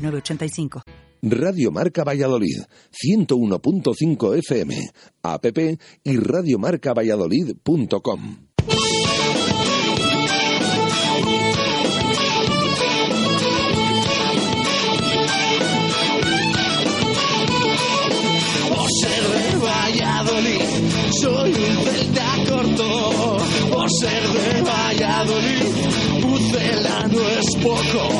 906985. Radio Marca Valladolid, 101.5 FM, app y radiomarcavalladolid.com. Por ser de Valladolid, soy un celta corto. Por ser de Valladolid, Pucela no es poco.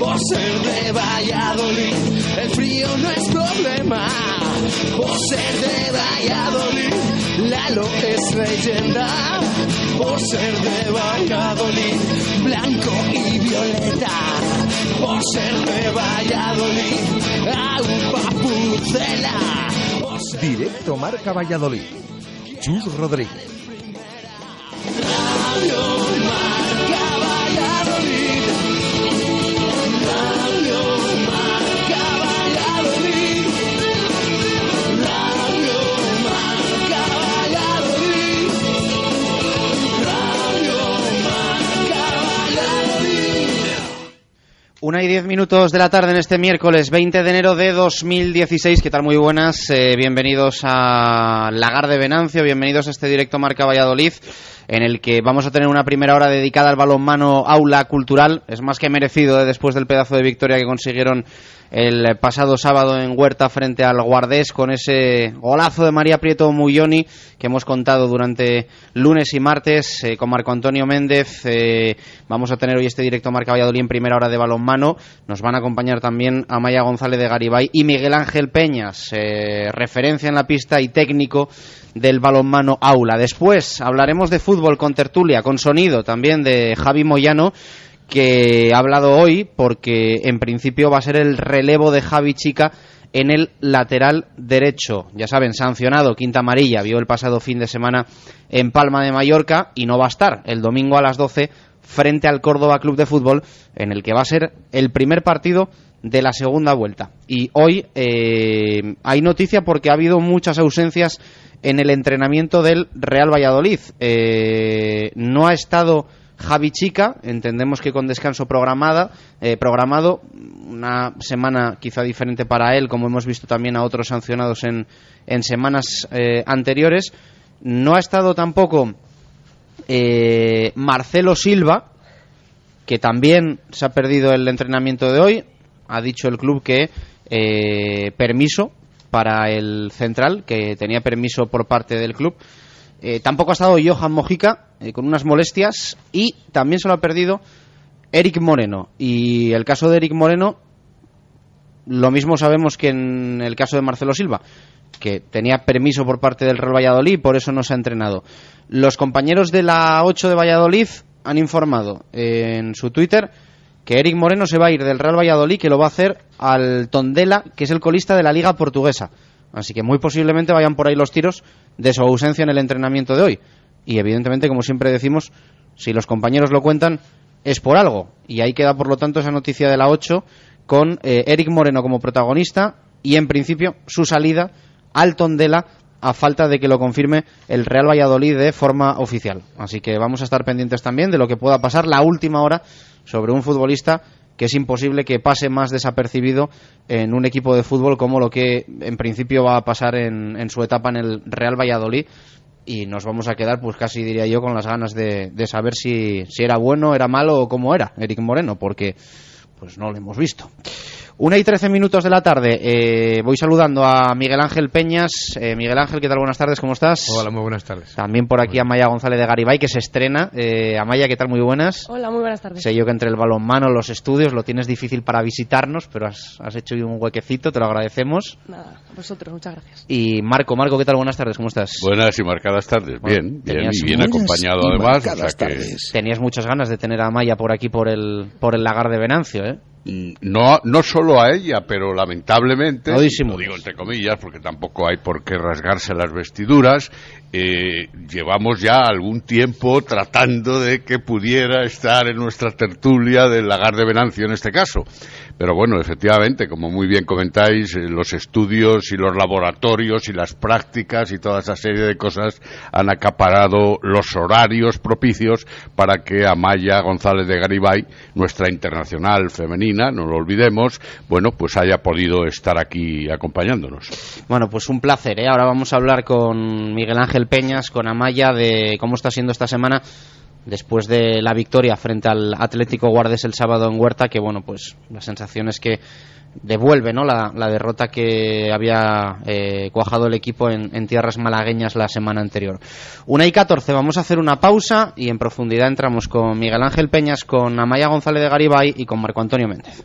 Por ser de Valladolid, el frío no es problema. Por ser de Valladolid, Lalo es leyenda. Por ser de Valladolid, blanco y violeta. Por ser de Valladolid, agua pucela. Directo Marca Valladolid. Chus Rodríguez. Una y diez minutos de la tarde en este miércoles 20 de enero de 2016. ¿Qué tal? Muy buenas. Eh, bienvenidos a Lagar de Venancio. Bienvenidos a este directo Marca Valladolid en el que vamos a tener una primera hora dedicada al balonmano aula cultural. Es más que merecido eh, después del pedazo de victoria que consiguieron el pasado sábado en Huerta frente al Guardés con ese golazo de María Prieto Muyoni que hemos contado durante lunes y martes eh, con Marco Antonio Méndez. Eh, vamos a tener hoy este directo Marca Valladolid en primera hora de balonmano. Nos van a acompañar también Amaya González de Garibay y Miguel Ángel Peñas, eh, referencia en la pista y técnico del balonmano aula. Después hablaremos de fútbol con tertulia, con sonido también de Javi Moyano que ha hablado hoy porque en principio va a ser el relevo de Javi Chica en el lateral derecho. Ya saben, sancionado, quinta amarilla, vio el pasado fin de semana en Palma de Mallorca y no va a estar el domingo a las 12 frente al Córdoba Club de Fútbol en el que va a ser el primer partido de la segunda vuelta. Y hoy eh, hay noticia porque ha habido muchas ausencias en el entrenamiento del Real Valladolid. Eh, no ha estado Javi Chica, entendemos que con descanso programada, eh, programado, una semana quizá diferente para él, como hemos visto también a otros sancionados en, en semanas eh, anteriores. No ha estado tampoco eh, Marcelo Silva, que también se ha perdido el entrenamiento de hoy. Ha dicho el club que eh, permiso para el central, que tenía permiso por parte del club. Tampoco ha estado Johan Mojica eh, con unas molestias y también se lo ha perdido Eric Moreno. Y el caso de Eric Moreno, lo mismo sabemos que en el caso de Marcelo Silva, que tenía permiso por parte del Real Valladolid y por eso no se ha entrenado. Los compañeros de la 8 de Valladolid han informado en su Twitter que Eric Moreno se va a ir del Real Valladolid, que lo va a hacer al Tondela, que es el colista de la Liga Portuguesa. Así que muy posiblemente vayan por ahí los tiros de su ausencia en el entrenamiento de hoy. Y evidentemente, como siempre decimos, si los compañeros lo cuentan, es por algo. Y ahí queda, por lo tanto, esa noticia de la 8 con eh, Eric Moreno como protagonista y, en principio, su salida al Tondela a falta de que lo confirme el Real Valladolid de forma oficial. Así que vamos a estar pendientes también de lo que pueda pasar la última hora sobre un futbolista que es imposible que pase más desapercibido en un equipo de fútbol como lo que en principio va a pasar en, en su etapa en el Real Valladolid y nos vamos a quedar pues casi diría yo con las ganas de, de saber si, si era bueno, era malo o cómo era Eric Moreno porque pues no lo hemos visto. Una y trece minutos de la tarde. Eh, voy saludando a Miguel Ángel Peñas. Eh, Miguel Ángel, ¿qué tal? Buenas tardes, ¿cómo estás? Hola, muy buenas tardes. También por aquí Amaya González de Garibay, que se estrena. Eh, Amaya, ¿qué tal? Muy buenas. Hola, muy buenas tardes. Sé yo que entre el balonmano, los estudios, lo tienes difícil para visitarnos, pero has, has hecho un huequecito, te lo agradecemos. Nada, a vosotros, muchas gracias. Y Marco, Marco, ¿qué tal? Buenas tardes, ¿cómo estás? Buenas y marcadas tardes. Bueno, bien, bien y bien acompañado y además. o marcadas sea que- tardes. Tenías muchas ganas de tener a Amaya por aquí, por el, por el lagar de Venancio, ¿eh? No, no solo a ella, pero lamentablemente, No lo digo entre comillas, porque tampoco hay por qué rasgarse las vestiduras, eh, llevamos ya algún tiempo tratando de que pudiera estar en nuestra tertulia del lagar de Venancio en este caso. Pero bueno, efectivamente, como muy bien comentáis, eh, los estudios y los laboratorios y las prácticas y toda esa serie de cosas han acaparado los horarios propicios para que Amaya González de Garibay, nuestra internacional femenina, no lo olvidemos, bueno, pues haya podido estar aquí acompañándonos. Bueno, pues un placer, ¿eh? Ahora vamos a hablar con Miguel Ángel Peñas, con Amaya, de cómo está siendo esta semana después de la victoria frente al Atlético Guardes el sábado en Huerta, que bueno, pues la sensación es que devuelve ¿no? la, la derrota que había eh, cuajado el equipo en, en tierras malagueñas la semana anterior. Una y 14, vamos a hacer una pausa y en profundidad entramos con Miguel Ángel Peñas, con Amaya González de Garibay y con Marco Antonio Méndez.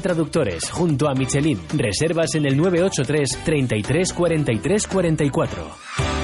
Traductores, junto a Michelin. Reservas en el 983 33 43 44.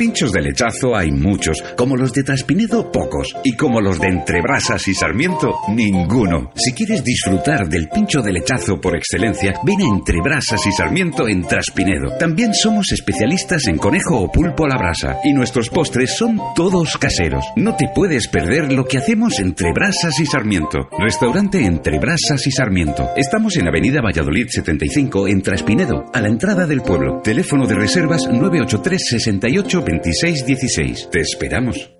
Pinchos de lechazo hay muchos, como los de Traspinedo pocos, y como los de Entrebrasas y Sarmiento ninguno. Si quieres disfrutar del pincho de lechazo por excelencia, ven a Entrebrasas y Sarmiento en Traspinedo. También somos especialistas en conejo o pulpo a la brasa, y nuestros postres son todos caseros. No te puedes perder lo que hacemos entre Brasas y Sarmiento. Restaurante Entre Brasas y Sarmiento. Estamos en Avenida Valladolid 75 en Traspinedo, a la entrada del pueblo. Teléfono de reservas 983 68 26 16. Te esperamos.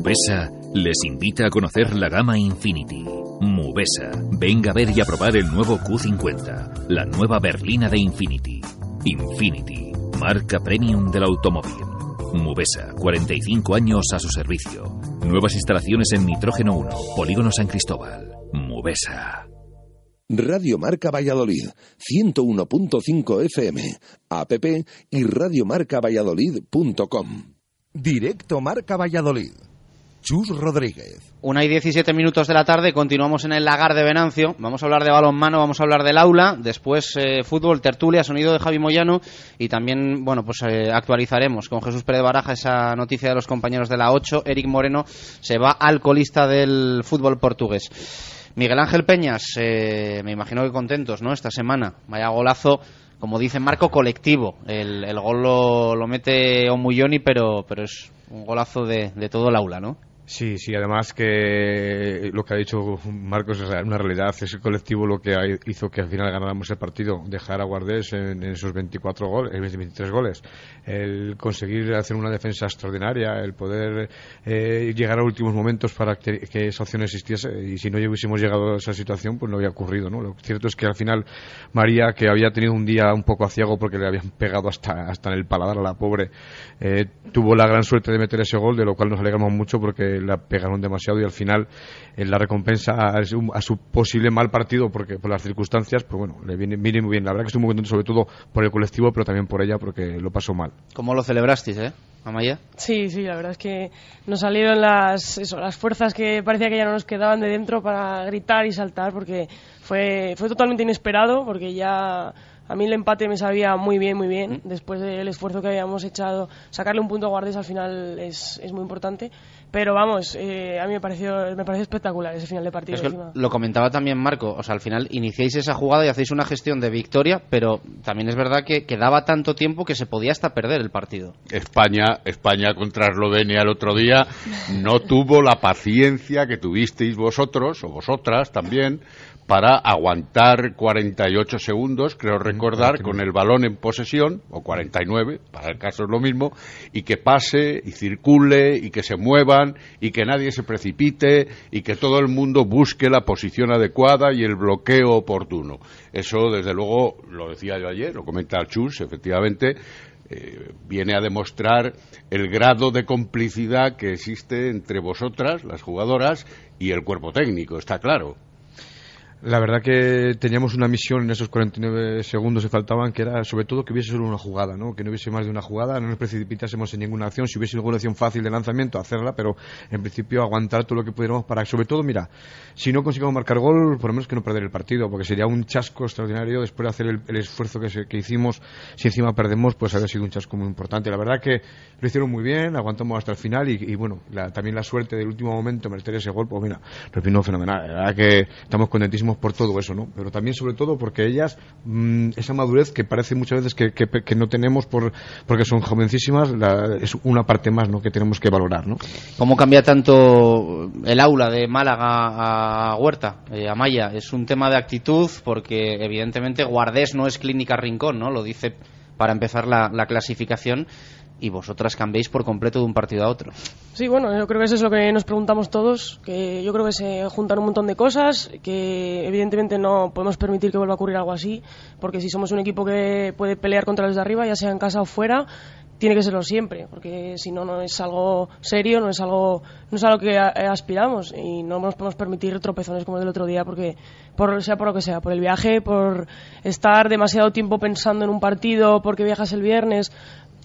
Mubesa les invita a conocer la gama Infinity. Mubesa, venga a ver y a probar el nuevo Q50, la nueva berlina de Infinity. Infinity, marca premium del automóvil. Mubesa, 45 años a su servicio. Nuevas instalaciones en Nitrógeno 1, Polígono San Cristóbal. Mubesa. Radio Marca Valladolid, 101.5 FM, app y radiomarcavalladolid.com. Directo Marca Valladolid. Chus Rodríguez. Una y 17 minutos de la tarde, continuamos en el lagar de Venancio. Vamos a hablar de balonmano, vamos a hablar del aula, después eh, fútbol, tertulia, sonido de Javi Moyano y también, bueno, pues eh, actualizaremos con Jesús Pérez Baraja esa noticia de los compañeros de la 8. Eric Moreno se va al colista del fútbol portugués. Miguel Ángel Peñas, eh, me imagino que contentos, ¿no? Esta semana. Vaya golazo, como dice Marco, colectivo. El, gol lo, lo mete Omuyoni, pero, pero es un golazo de, de todo el aula, ¿no? Sí, sí, además que lo que ha dicho Marcos es una realidad, es el colectivo lo que hizo que al final ganáramos el partido, dejar a Guardés en, esos 24 goles, 23 goles, el conseguir hacer una defensa extraordinaria, el poder eh, llegar a últimos momentos para que, esa opción existiese y si no hubiésemos llegado a esa situación pues no había ocurrido, ¿no? Lo cierto es que al final María, que había tenido un día un poco aciago porque le habían pegado hasta, hasta en el paladar a la pobre, eh, tuvo la gran suerte de meter ese gol, de lo cual nos alegramos mucho porque la pegaron demasiado y al final en la recompensa a, su posible mal partido porque por las circunstancias, pues bueno, le viene, viene muy bien. La verdad que estoy muy contento sobre todo por el colectivo, pero también por ella porque lo pasó mal. ¿Cómo lo celebrasteis, eh? Amaya. Sí, sí, la verdad es que nos salieron las, eso, las fuerzas que parecía que ya no nos quedaban de dentro para gritar y saltar porque fue, fue totalmente inesperado porque ya a mí el empate me sabía muy bien, muy bien. Después del esfuerzo que habíamos echado, sacarle un punto a Guardes al final es, es muy importante. Pero vamos, eh, a mí me pareció, me pareció espectacular ese final de partido. lo comentaba también Marco, o sea, al final iniciáis esa jugada y hacéis una gestión de victoria, pero también es verdad que quedaba tanto tiempo que se podía hasta perder el partido. España, España contra Eslovenia el otro día no tuvo la paciencia que tuvisteis vosotros, o vosotras también, para aguantar 48 segundos, creo recordar, con el balón en posesión, o 49, para el caso es lo mismo, y que pase y circule y que se muevan y que nadie se precipite y que todo el mundo busque la posición adecuada y el bloqueo oportuno. Eso, desde luego, lo decía yo ayer, lo comenta Chus, efectivamente, eh, viene a demostrar el grado de complicidad que existe entre vosotras, las jugadoras, y el cuerpo técnico, está claro. La verdad que teníamos una misión en esos 49 segundos que faltaban, que era sobre todo que hubiese solo una jugada, ¿no? que no hubiese más de una jugada, no nos precipitásemos en ninguna acción, si hubiese alguna acción fácil de lanzamiento, hacerla, pero en principio aguantar todo lo que pudiéramos para, sobre todo, mira, si no conseguimos marcar gol, por lo menos que no perder el partido, porque sería un chasco extraordinario después de hacer el, esfuerzo que, que, hicimos, si encima perdemos, pues habría sido un chasco muy importante. La verdad que lo hicieron muy bien, aguantamos hasta el final y, bueno, también la suerte del último momento meter ese gol, pues mira, lo vino fenomenal. La verdad que estamos contentísimos por todo eso, ¿no? Pero también, sobre todo, porque ellas, mm, esa madurez que parece muchas veces que, que, no tenemos por, porque son jovencísimas, es una parte más, ¿no? Que tenemos que valorar, ¿no? ¿Cómo cambia tanto el aula de Málaga a Huerta, eh, a Maya? Es un tema de actitud, porque evidentemente Guardés no es Clínica Rincón, ¿no? Lo dice para empezar la, la clasificación y vosotras cambiéis por completo de un partido a otro. Sí, bueno, yo creo que eso es lo que nos preguntamos todos, que yo creo que se juntan un montón de cosas, que evidentemente no podemos permitir que vuelva a ocurrir algo así, porque si somos un equipo que puede pelear contra los de arriba, ya sea en casa o fuera, tiene que serlo siempre, porque si no, no es algo serio, no es algo, no es algo que aspiramos y no nos podemos permitir tropezones como el del otro día, porque por, sea por lo que sea, por el viaje, por estar demasiado tiempo pensando en un partido, porque viajas el viernes,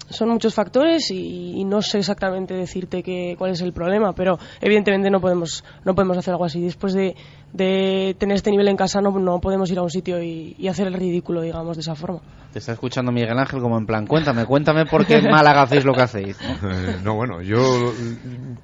son muchos factores y, no sé exactamente decirte que, cuál es el problema, pero evidentemente no podemos, no podemos hacer algo así. Después de, de tener este nivel en casa no, no podemos ir a un sitio y, hacer el ridículo, digamos, de esa forma. Te está escuchando Miguel Ángel como en plan, cuéntame, cuéntame por qué en Málaga hacéis lo que hacéis. Eh, no, bueno, yo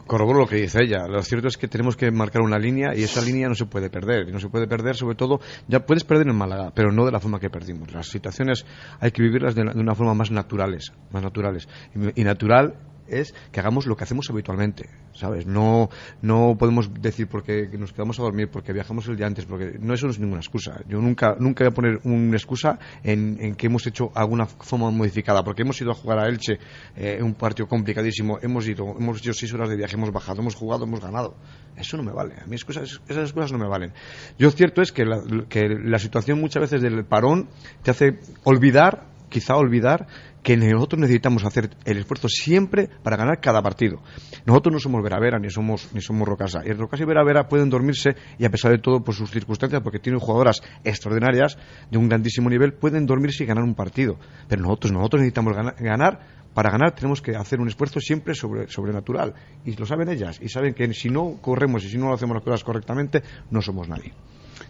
corroboro lo que dice ella. Lo cierto es que tenemos que marcar una línea y esa línea no se puede perder. Y no se puede perder, sobre todo, ya puedes perder en Málaga, pero no de la forma que perdimos. Las situaciones hay que vivirlas de, una forma más naturales, más naturales. y natural es que hagamos lo que hacemos habitualmente, ¿sabes? No, no podemos decir porque nos quedamos a dormir, porque viajamos el día antes, porque no eso no es ninguna excusa. Yo nunca, nunca voy a poner una excusa en, que hemos hecho alguna forma modificada, porque hemos ido a jugar a Elche, eh, un partido complicadísimo, hemos ido, hemos hecho seis horas de viaje, hemos bajado, hemos jugado, hemos ganado. Eso no me vale. A mí excusas, esas excusas no me valen. Yo cierto es que la, que la situación muchas veces del parón te hace olvidar, quizá olvidar que nosotros necesitamos hacer el esfuerzo siempre para ganar cada partido. Nosotros no somos Veravera ni somos ni somos Rocasa. Y Rocasa y Veravera pueden dormirse y a pesar de todo por sus circunstancias, porque tienen jugadoras extraordinarias de un grandísimo nivel, pueden dormirse y ganar un partido. Pero nosotros nosotros necesitamos ganar, para ganar tenemos que hacer un esfuerzo siempre sobre, sobrenatural. Y lo saben ellas. Y saben que si no corremos y si no hacemos las cosas correctamente, no somos nadie.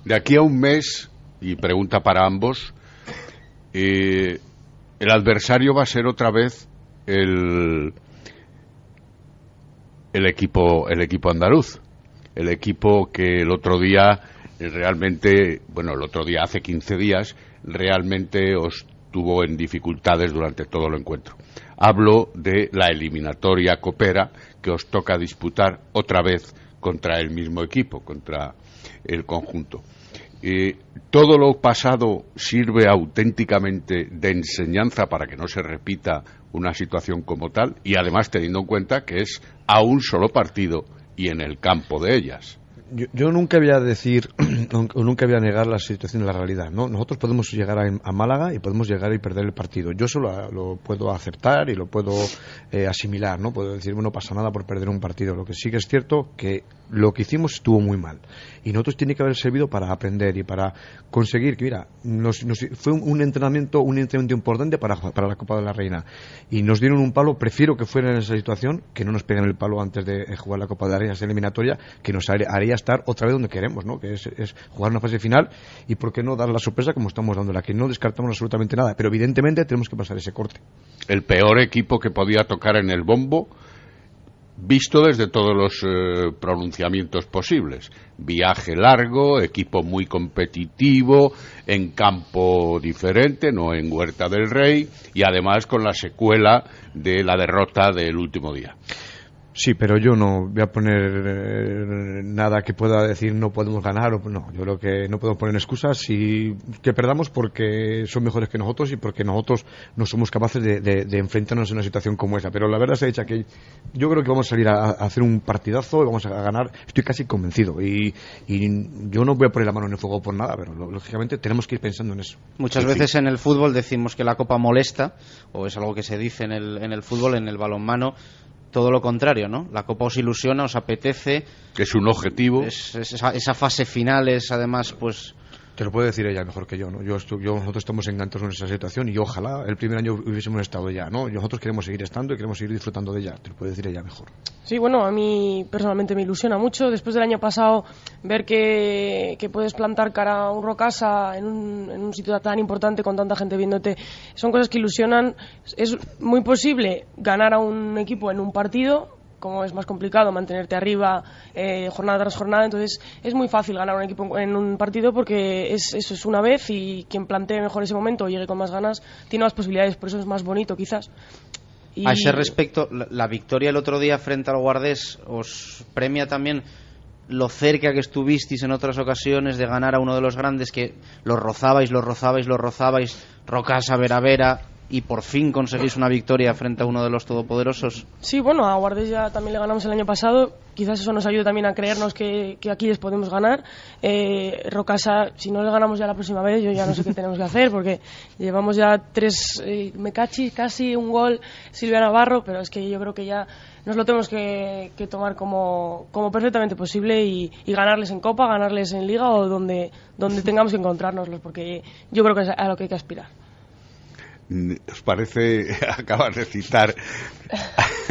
De aquí a un mes, y pregunta para ambos, eh, el adversario va a ser otra vez el, el equipo el equipo andaluz el equipo que el otro día realmente bueno el otro día hace 15 días realmente os estuvo en dificultades durante todo el encuentro. Hablo de la eliminatoria Copera que os toca disputar otra vez contra el mismo equipo, contra el conjunto. Eh, todo lo pasado sirve auténticamente de enseñanza para que no se repita una situación como tal y además teniendo en cuenta que es a un solo partido y en el campo de ellas yo, nunca voy a decir, nunca voy a negar la situación de la realidad. ¿no? Nosotros podemos llegar a, Málaga y podemos llegar y perder el partido. Yo solo lo puedo aceptar y lo puedo eh, asimilar. ¿no? Puedo decir, bueno, no pasa nada por perder un partido. Lo que sí que es cierto que lo que hicimos estuvo muy mal. Y nosotros tiene que haber servido para aprender y para conseguir que, mira, nos, fue un, entrenamiento un entrenamiento importante para, para la Copa de la Reina. Y nos dieron un palo. Prefiero que fuera en esa situación, que no nos peguen el palo antes de jugar la Copa de la Reina, esa eliminatoria, que nos haría estar otra vez donde queremos, ¿no? que es, jugar una fase final y por qué no dar la sorpresa como estamos dando, la que no descartamos absolutamente nada, pero evidentemente tenemos que pasar ese corte. El peor equipo que podía tocar en el bombo visto desde todos los eh, pronunciamientos posibles. Viaje largo, equipo muy competitivo, en campo diferente, no en Huerta del Rey, y además con la secuela de la derrota del último día. Sí, pero yo no voy a poner eh, nada que pueda decir no podemos ganar. O, no, yo creo que no podemos poner excusas y que perdamos porque son mejores que nosotros y porque nosotros no somos capaces de, enfrentarnos a una situación como esa. Pero la verdad se ha dicho que yo creo que vamos a salir a, hacer un partidazo y vamos a ganar. Estoy casi convencido y, yo no voy a poner la mano en el fuego por nada, pero lógicamente tenemos que ir pensando en eso. Muchas veces en el fútbol decimos que la copa molesta o es algo que se dice en el, en el fútbol, en el balonmano todo lo contrario, ¿no? La Copa os ilusiona, os apetece. Que es un objetivo. esa, esa, fase final es además, pues, te lo puede decir ella mejor que yo, ¿no? Yo, yo nosotros estamos encantados en esa situación y ojalá el primer año hubiésemos estado ya, ¿no? Nosotros queremos seguir estando y queremos seguir disfrutando de ella. Te lo puede decir ella mejor. Sí, bueno, a mí personalmente me ilusiona mucho. Después del año pasado, ver que, que puedes plantar cara a un Rocasa en un, en un sitio tan importante con tanta gente viéndote, son cosas que ilusionan. Es muy posible ganar a un equipo en un partido como es más complicado mantenerte arriba eh, jornada tras jornada, entonces es muy fácil ganar un equipo en un partido porque es, eso es una vez y quien plantee mejor ese momento o llegue con más ganas tiene más posibilidades, por eso es más bonito quizás. A ese respecto, la, victoria el otro día frente al Guardés os premia también lo cerca que estuvisteis en otras ocasiones de ganar a uno de los grandes que lo rozabais, lo rozabais, lo rozabais, Rocasa, Vera Vera, y por fin conseguís una victoria frente a uno de los todopoderosos. Sí, bueno, a Guardés ya también le ganamos el año pasado. Quizás eso nos ayude también a creernos que, aquí les podemos ganar. Eh, Rocasa, si no le ganamos ya la próxima vez, yo ya no sé qué tenemos que hacer porque llevamos ya tres, eh, me cachi, casi un gol Silvia Navarro, pero es que yo creo que ya nos lo tenemos que, tomar como, perfectamente posible y, y, ganarles en Copa, ganarles en Liga o donde, donde tengamos que encontrárnoslos, porque yo creo que es a lo que hay que aspirar. ¿Os parece, acabas de citar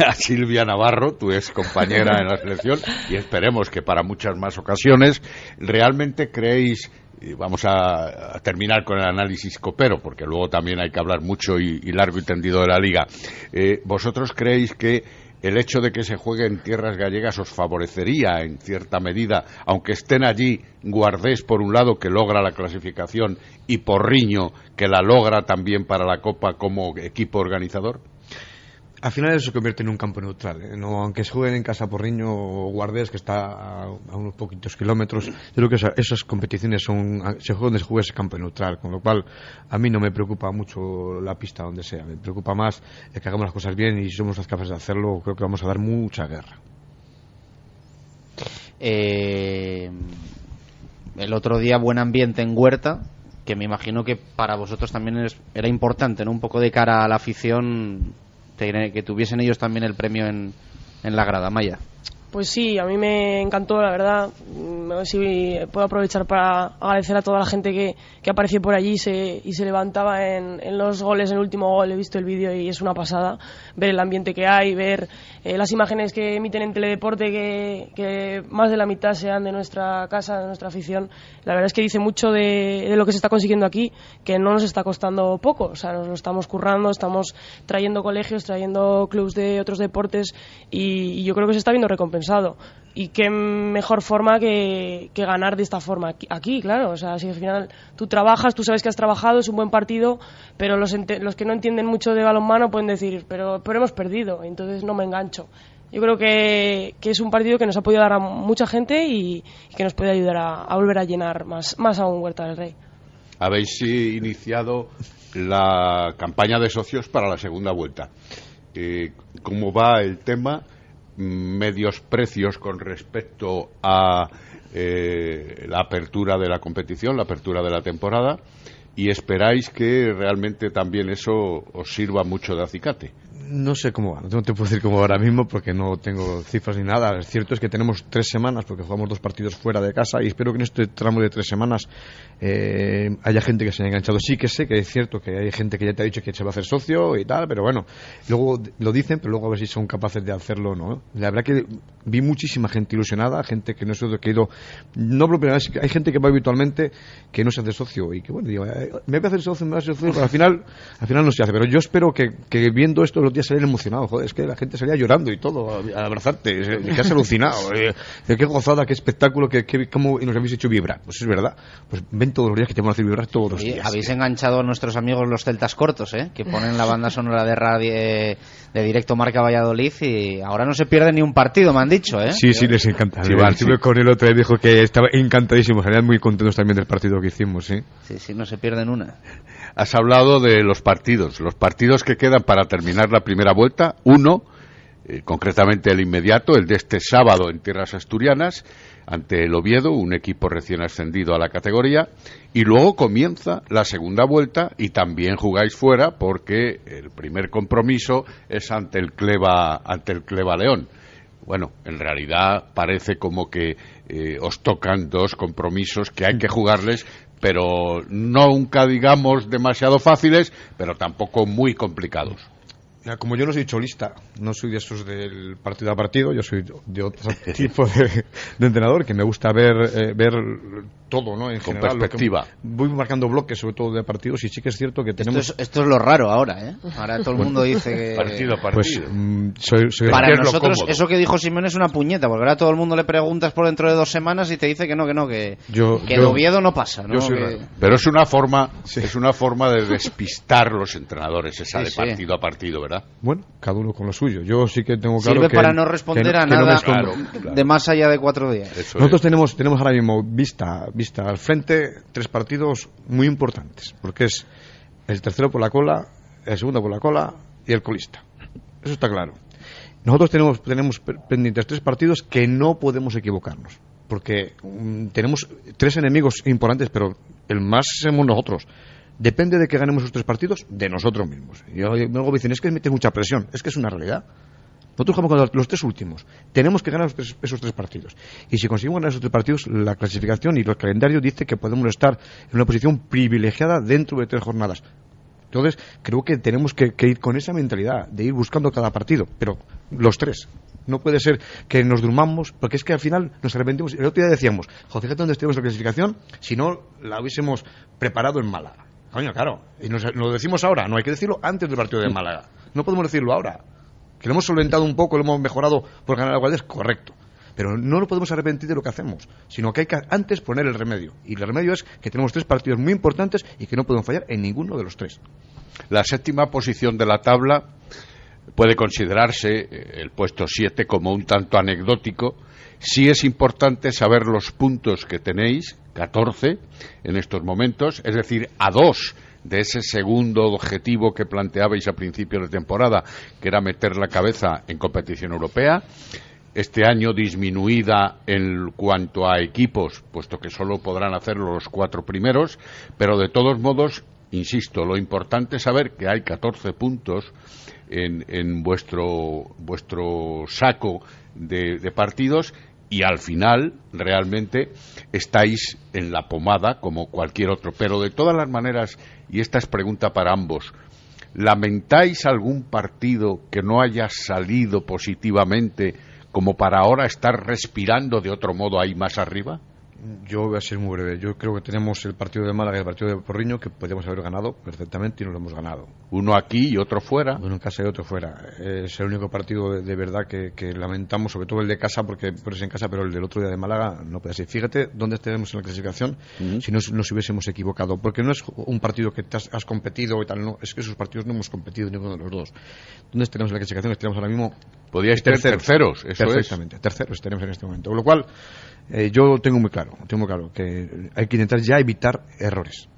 a Silvia Navarro, tu ex compañera en la selección, y esperemos que para muchas más ocasiones, ¿realmente creéis vamos a, terminar con el análisis copero, porque luego también hay que hablar mucho y, largo y tendido de la liga. Eh, ¿Vosotros creéis que el hecho de que se juegue en tierras gallegas os favorecería en cierta medida, aunque estén allí Guardés por un lado que logra la clasificación y Porriño que la logra también para la Copa como equipo organizador? Al final eso se convierte en un campo neutral. ¿eh? No, aunque se jueguen en casa Porriño o Guardés, que está a, unos poquitos kilómetros, yo creo que esas competiciones son, se juegan donde se juega ese campo neutral, con lo cual a mí no me preocupa mucho la pista donde sea. Me preocupa más que hagamos las cosas bien y si somos capaces de hacerlo, creo que vamos a dar mucha guerra. Eh, el otro día buen ambiente en Huerta, que me imagino que para vosotros también era importante, ¿no? Un poco de cara a la afición que tuviesen ellos también el premio en, en la grada Maya. Pues sí, a mí me encantó, la verdad. Ver si puedo aprovechar para agradecer a toda la gente que, que apareció por allí y se, y se levantaba en, los goles, en el último gol. He visto el vídeo y es una pasada ver el ambiente que hay, ver eh, las imágenes que emiten en Teledeporte, que, más de la mitad sean de nuestra casa, de nuestra afición. La verdad es que dice mucho de, lo que se está consiguiendo aquí, que no nos está costando poco. O sea, nos lo estamos currando, estamos trayendo colegios, trayendo clubes de otros deportes y, y yo creo que se está viendo recompensado pensado. Y qué mejor forma que, que ganar de esta forma aquí, claro. O sea, si al final tú trabajas, tú sabes que has trabajado, es un buen partido, pero los, ente- los que no entienden mucho de balonmano pueden decir, pero, pero hemos perdido, entonces no me engancho. Yo creo que, que es un partido que nos ha podido dar a mucha gente y, que nos puede ayudar a, volver a llenar más, más aún Huerta del Rey. Habéis iniciado la campaña de socios para la segunda vuelta. Eh, ¿Cómo va el tema? Medios precios con respecto a eh, la apertura de la competición, la apertura de la temporada, y esperáis que realmente también eso os sirva mucho de acicate. No sé cómo va, no te puedo decir cómo va ahora mismo porque no tengo cifras ni nada. Es cierto es que tenemos tres semanas porque jugamos dos partidos fuera de casa y espero que en este tramo de tres semanas eh, haya gente que se haya enganchado. Sí que sé que es cierto que hay gente que ya te ha dicho que se va a hacer socio y tal, pero bueno, luego lo dicen, pero luego a ver si son capaces de hacerlo o no. La verdad que vi muchísima gente ilusionada, gente que no que ha ido, no vez, hay gente que va habitualmente que no se hace socio y que bueno, digo, eh, me voy a hacer socio, me voy a hacer socio, pero al final, al final no se hace. Pero yo espero que, que viendo esto los días salgan emocionados, joder, es que la gente salía llorando y todo, a, a abrazarte, que has alucinado, eh, qué gozada, qué espectáculo, que, que, cómo nos habéis hecho vibrar. Pues es verdad, pues ven todos los días que te van a hacer vibrar todos los días. habéis enganchado a nuestros amigos los celtas cortos, ¿eh? que ponen la banda sonora de radio de directo Marca Valladolid y ahora no se pierde ni un partido, me han dicho. ¿eh? Sí, sí, les encanta. Sí, Sí, con otra vez, dijo que estaba encantadísimo, salían muy contentos también del partido que hicimos, sí. Sí, sí, no se pierden una. Has hablado de los partidos, los partidos que quedan para terminar la primera vuelta. Uno, eh, concretamente el inmediato, el de este sábado en tierras asturianas, ante el Oviedo, un equipo recién ascendido a la categoría. Y luego comienza la segunda vuelta y también jugáis fuera porque el primer compromiso es ante el Cleva, ante el Cleva León. Bueno, en realidad parece como que eh, os tocan dos compromisos que hay que jugarles, pero nunca digamos demasiado fáciles, pero tampoco muy complicados. Como yo no soy cholista, no soy de esos del partido a partido, yo soy de otro tipo de, de entrenador que me gusta ver eh, ver todo, ¿no? En Con general, lo que- perspectiva. voy marcando bloques, sobre todo de partidos, y sí que es cierto que Esto tenemos. es, esto es lo raro ahora, ¿eh? Ahora todo el mundo dice que... Partido a partido. Pues mm, soy, soy Para nosotros, eso que dijo Simón es una puñeta, porque ahora todo el mundo le preguntas por dentro de dos semanas y te dice que no, que no, que, Yo- que yo- el Oviedo no pasa, ¿no? yo soy Que- raro. Pero es una forma, es una forma de despistar los entrenadores, esa Sí, de sí. partido a partido, ¿verdad? Bueno, cada uno con lo suyo. Yo sí que tengo claro Sirve que. para no responder que a no nada escondo. Claro, claro. de más allá de cuatro días. Eso Nosotros es. tenemos, tenemos ahora mismo vista, vista al frente tres partidos muy importantes, porque es el tercero por la cola, el segundo por la cola y el colista. Eso está claro. Nosotros tenemos, tenemos pe- pendientes tres partidos que no podemos equivocarnos, porque mm, tenemos tres enemigos importantes, pero el más somos nosotros. Depende de que ganemos esos tres partidos, de nosotros mismos. Y luego dicen, es que mete mucha presión, es que es una realidad. Nosotros jugamos con los tres últimos. Tenemos que ganar los tres- esos tres partidos. Y si conseguimos ganar esos tres partidos, la clasificación y el calendario dice que podemos estar en una posición privilegiada dentro de tres jornadas. Entonces, creo que tenemos que, que ir con esa mentalidad, de ir buscando cada partido, pero los tres. No puede ser que nos durmamos, porque es que al final nos arrepentimos. El otro día decíamos, joder, fíjate dónde estuvimos la clasificación, si no la hubiésemos preparado en Málaga. Coño, claro. Y nos, nos lo decimos ahora, no hay que decirlo antes del partido de Málaga. No podemos decirlo ahora. Que lo hemos solventado un poco, lo hemos mejorado por ganar la es correcto. Pero no nos podemos arrepentir de lo que hacemos, sino que hay que antes poner el remedio. Y el remedio es que tenemos tres partidos muy importantes y que no podemos fallar en ninguno de los tres. La séptima posición de la tabla puede considerarse eh, el puesto 7 como un tanto anecdótico. Sí es importante saber los puntos que tenéis, 14 en estos momentos, es decir, a dos de ese segundo objetivo que planteabais a principio de temporada, que era meter la cabeza en competición europea. Este año disminuida en cuanto a equipos, puesto que solo podrán hacerlo los cuatro primeros, pero de todos modos, insisto, lo importante es saber que hay 14 puntos en, en vuestro, vuestro saco de partidos y al final realmente estáis en la pomada como cualquier otro. Pero de todas las maneras, y esta es pregunta para ambos, ¿lamentáis algún partido que no haya salido positivamente como para ahora estar respirando de otro modo ahí más arriba? Yo voy a ser muy breve. Yo creo que tenemos el partido de Málaga y el partido de Porriño que podríamos haber ganado perfectamente y no lo hemos ganado. Uno aquí y otro fuera. Uno en casa y otro fuera. Es el único partido de, de verdad que, que lamentamos, sobre todo el de casa, porque por en casa, pero el del otro día de Málaga no puede ser. Fíjate dónde tenemos en la clasificación si nos, nos hubiésemos equivocado. Porque no es un partido que te has, has competido y tal, no. Es que esos partidos no hemos competido ninguno de los dos. ¿Dónde tenemos en la clasificación? Tenemos ahora mismo. Podríais tener terceros, eso es. Perfectamente, terceros tenemos en este momento. Con lo cual, eh, yo tengo muy claro, tengo muy claro que hay que intentar ya evitar errores.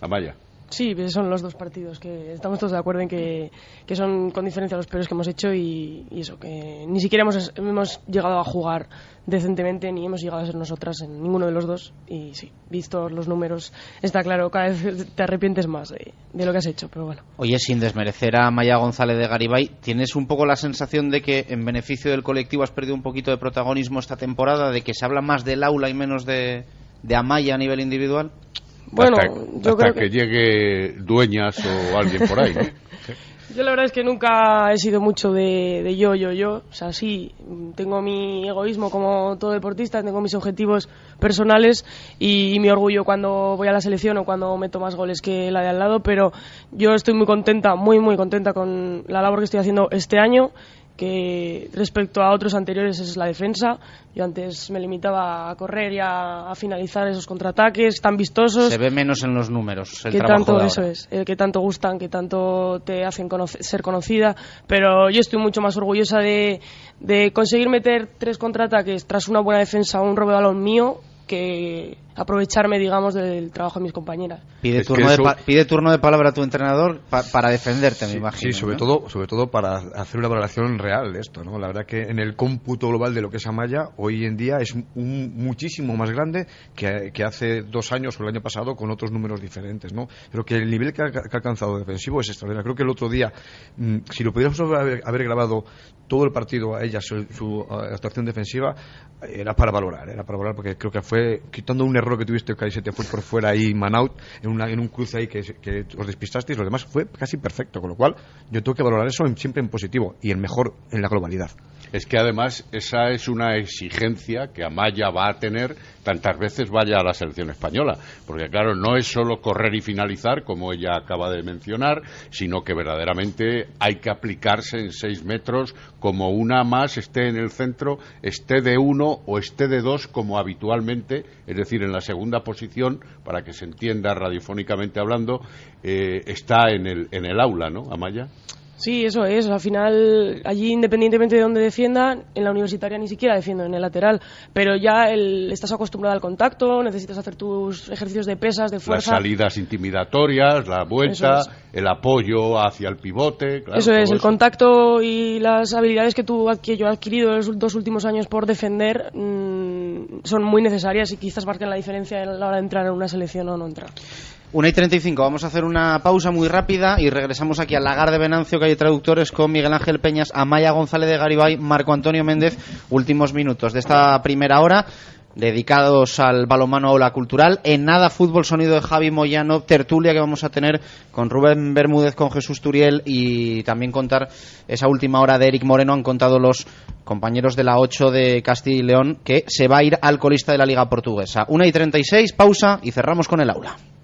Amaya. Sí, son los dos partidos que estamos todos de acuerdo en que, son con diferencia los peores que hemos hecho y, y eso, que ni siquiera hemos, hemos llegado a jugar decentemente ni hemos llegado a ser nosotras en ninguno de los dos y sí, vistos los números, está claro, cada vez te arrepientes más de, de lo que has hecho, pero bueno. Oye, sin desmerecer a Maya González de Garibay, ¿tienes un poco la sensación de que en beneficio del colectivo has perdido un poquito de protagonismo esta temporada, de que se habla más del aula y menos de, de Amaya a nivel individual? Bueno, hasta, yo hasta creo que... que- llegue Dueñas o alguien por ahí, ¿no? Yo la verdad es que nunca he sido mucho de, de yo, yo, yo. O sea, sí, tengo mi egoísmo como todo deportista, tengo mis objetivos personales y, y mi orgullo cuando voy a la selección o cuando meto más goles que la de al lado, pero yo estoy muy contenta, muy, muy contenta con la labor que estoy haciendo este año que respecto a otros anteriores es la defensa. Yo antes me limitaba a correr y a, a finalizar esos contraataques tan vistosos Se ve menos en los números el que trabajo tanto de eso ahora. es eh, que tanto gustan que tanto te hacen ser conocida pero yo estoy mucho más orgullosa de, de conseguir meter tres contraataques tras una buena defensa un robo de balón mío que aprovecharme digamos del trabajo de mis compañeras Pide, turno, eso- de pa- pide turno de palabra a tu entrenador pa- para defenderte, me imagino. Sí, sobre ¿no? todo, sobre todo para hacer una valoración real de esto, ¿no? La verdad que en el cómputo global de lo que es Amaya, hoy en día es un, muchísimo más grande que, que hace dos años o el año pasado con otros números diferentes, ¿no? Pero que el nivel que ha, que ha alcanzado defensivo es extraordinario. Creo que el otro día, mm, si lo pudiéramos haber, haber grabado todo el partido a ella, su, su, actuación defensiva, era para valorar, era para valorar porque creo que fue, quitando un error que tuviste, que se fue por fuera ahí, man out, en, una, en un cruce ahí que, que os despistasteis, lo demás fue casi perfecto, con lo cual yo tengo que valorar eso en- siempre en positivo y en mejor en la globalidad. Es que además esa es una exigencia que Amaya va a tener tantas veces vaya a la selección española, porque claro, no es solo correr y finalizar, como ella acaba de mencionar, sino que verdaderamente hay que aplicarse en seis metros como una más esté en el centro, esté de uno o esté de dos como habitualmente, es decir, en la segunda posición, para que se entienda radiofónicamente hablando, eh, está en el, en el aula, ¿no, Amaya? Sí, eso es. Al final, allí, independientemente de dónde defiendan, en la universitaria ni siquiera defiendo en el lateral. Pero ya el- estás acostumbrado al contacto, necesitas hacer tus ejercicios de pesas, de Las fuerza. salidas intimidatorias, la vuelta, el apoyo hacia el pivote. claro, eso es, el contacto y las habilidades que, tú, que yo he adquirido en los dos últimos años por defender mm, son muy necesarias y quizás marquen la diferencia a la hora de entrar en una selección o no entrar. Una y 35, vamos a hacer una pausa muy rápida y regresamos aquí al Lagar de Venancio, hay traductores con Miguel Ángel Peñas, Amaya González de Garibay, Marco Antonio Méndez. Últimos minutos de esta primera hora, dedicados al balomano aula cultural. En nada, fútbol, sonido de Javi Moyano, tertulia que vamos a tener con Rubén Bermúdez, con Jesús Turiel y también contar esa última hora de Eric Moreno. Han contado los compañeros de la 8 de Castilla y León que se va a ir al colista de la Liga Portuguesa. Una y 36, pausa y cerramos con el aula.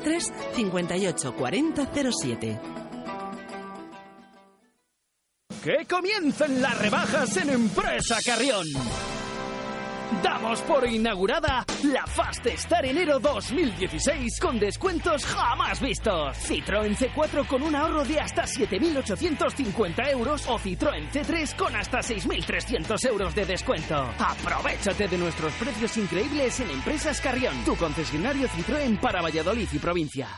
983 58 40 07. Que comiencen las rebajas en Empresa Carrión. Damos por inaugurada la Fast Star enero 2016 con descuentos jamás vistos. Citroën C4 con un ahorro de hasta 7.850 euros o Citroën C3 con hasta 6.300 euros de descuento. Aprovechate de nuestros precios increíbles en Empresas Carrión, tu concesionario Citroën para Valladolid y provincia.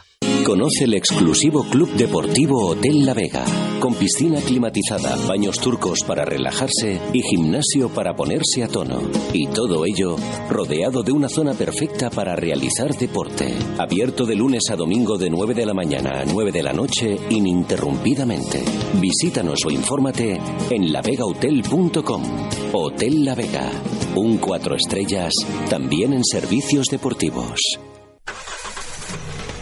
Conoce el exclusivo Club Deportivo Hotel La Vega, con piscina climatizada, baños turcos para relajarse y gimnasio para ponerse a tono. Y todo ello rodeado de una zona perfecta para realizar deporte. Abierto de lunes a domingo de 9 de la mañana a 9 de la noche ininterrumpidamente. Visítanos o infórmate en lavegahotel.com. Hotel La Vega, un cuatro estrellas también en servicios deportivos.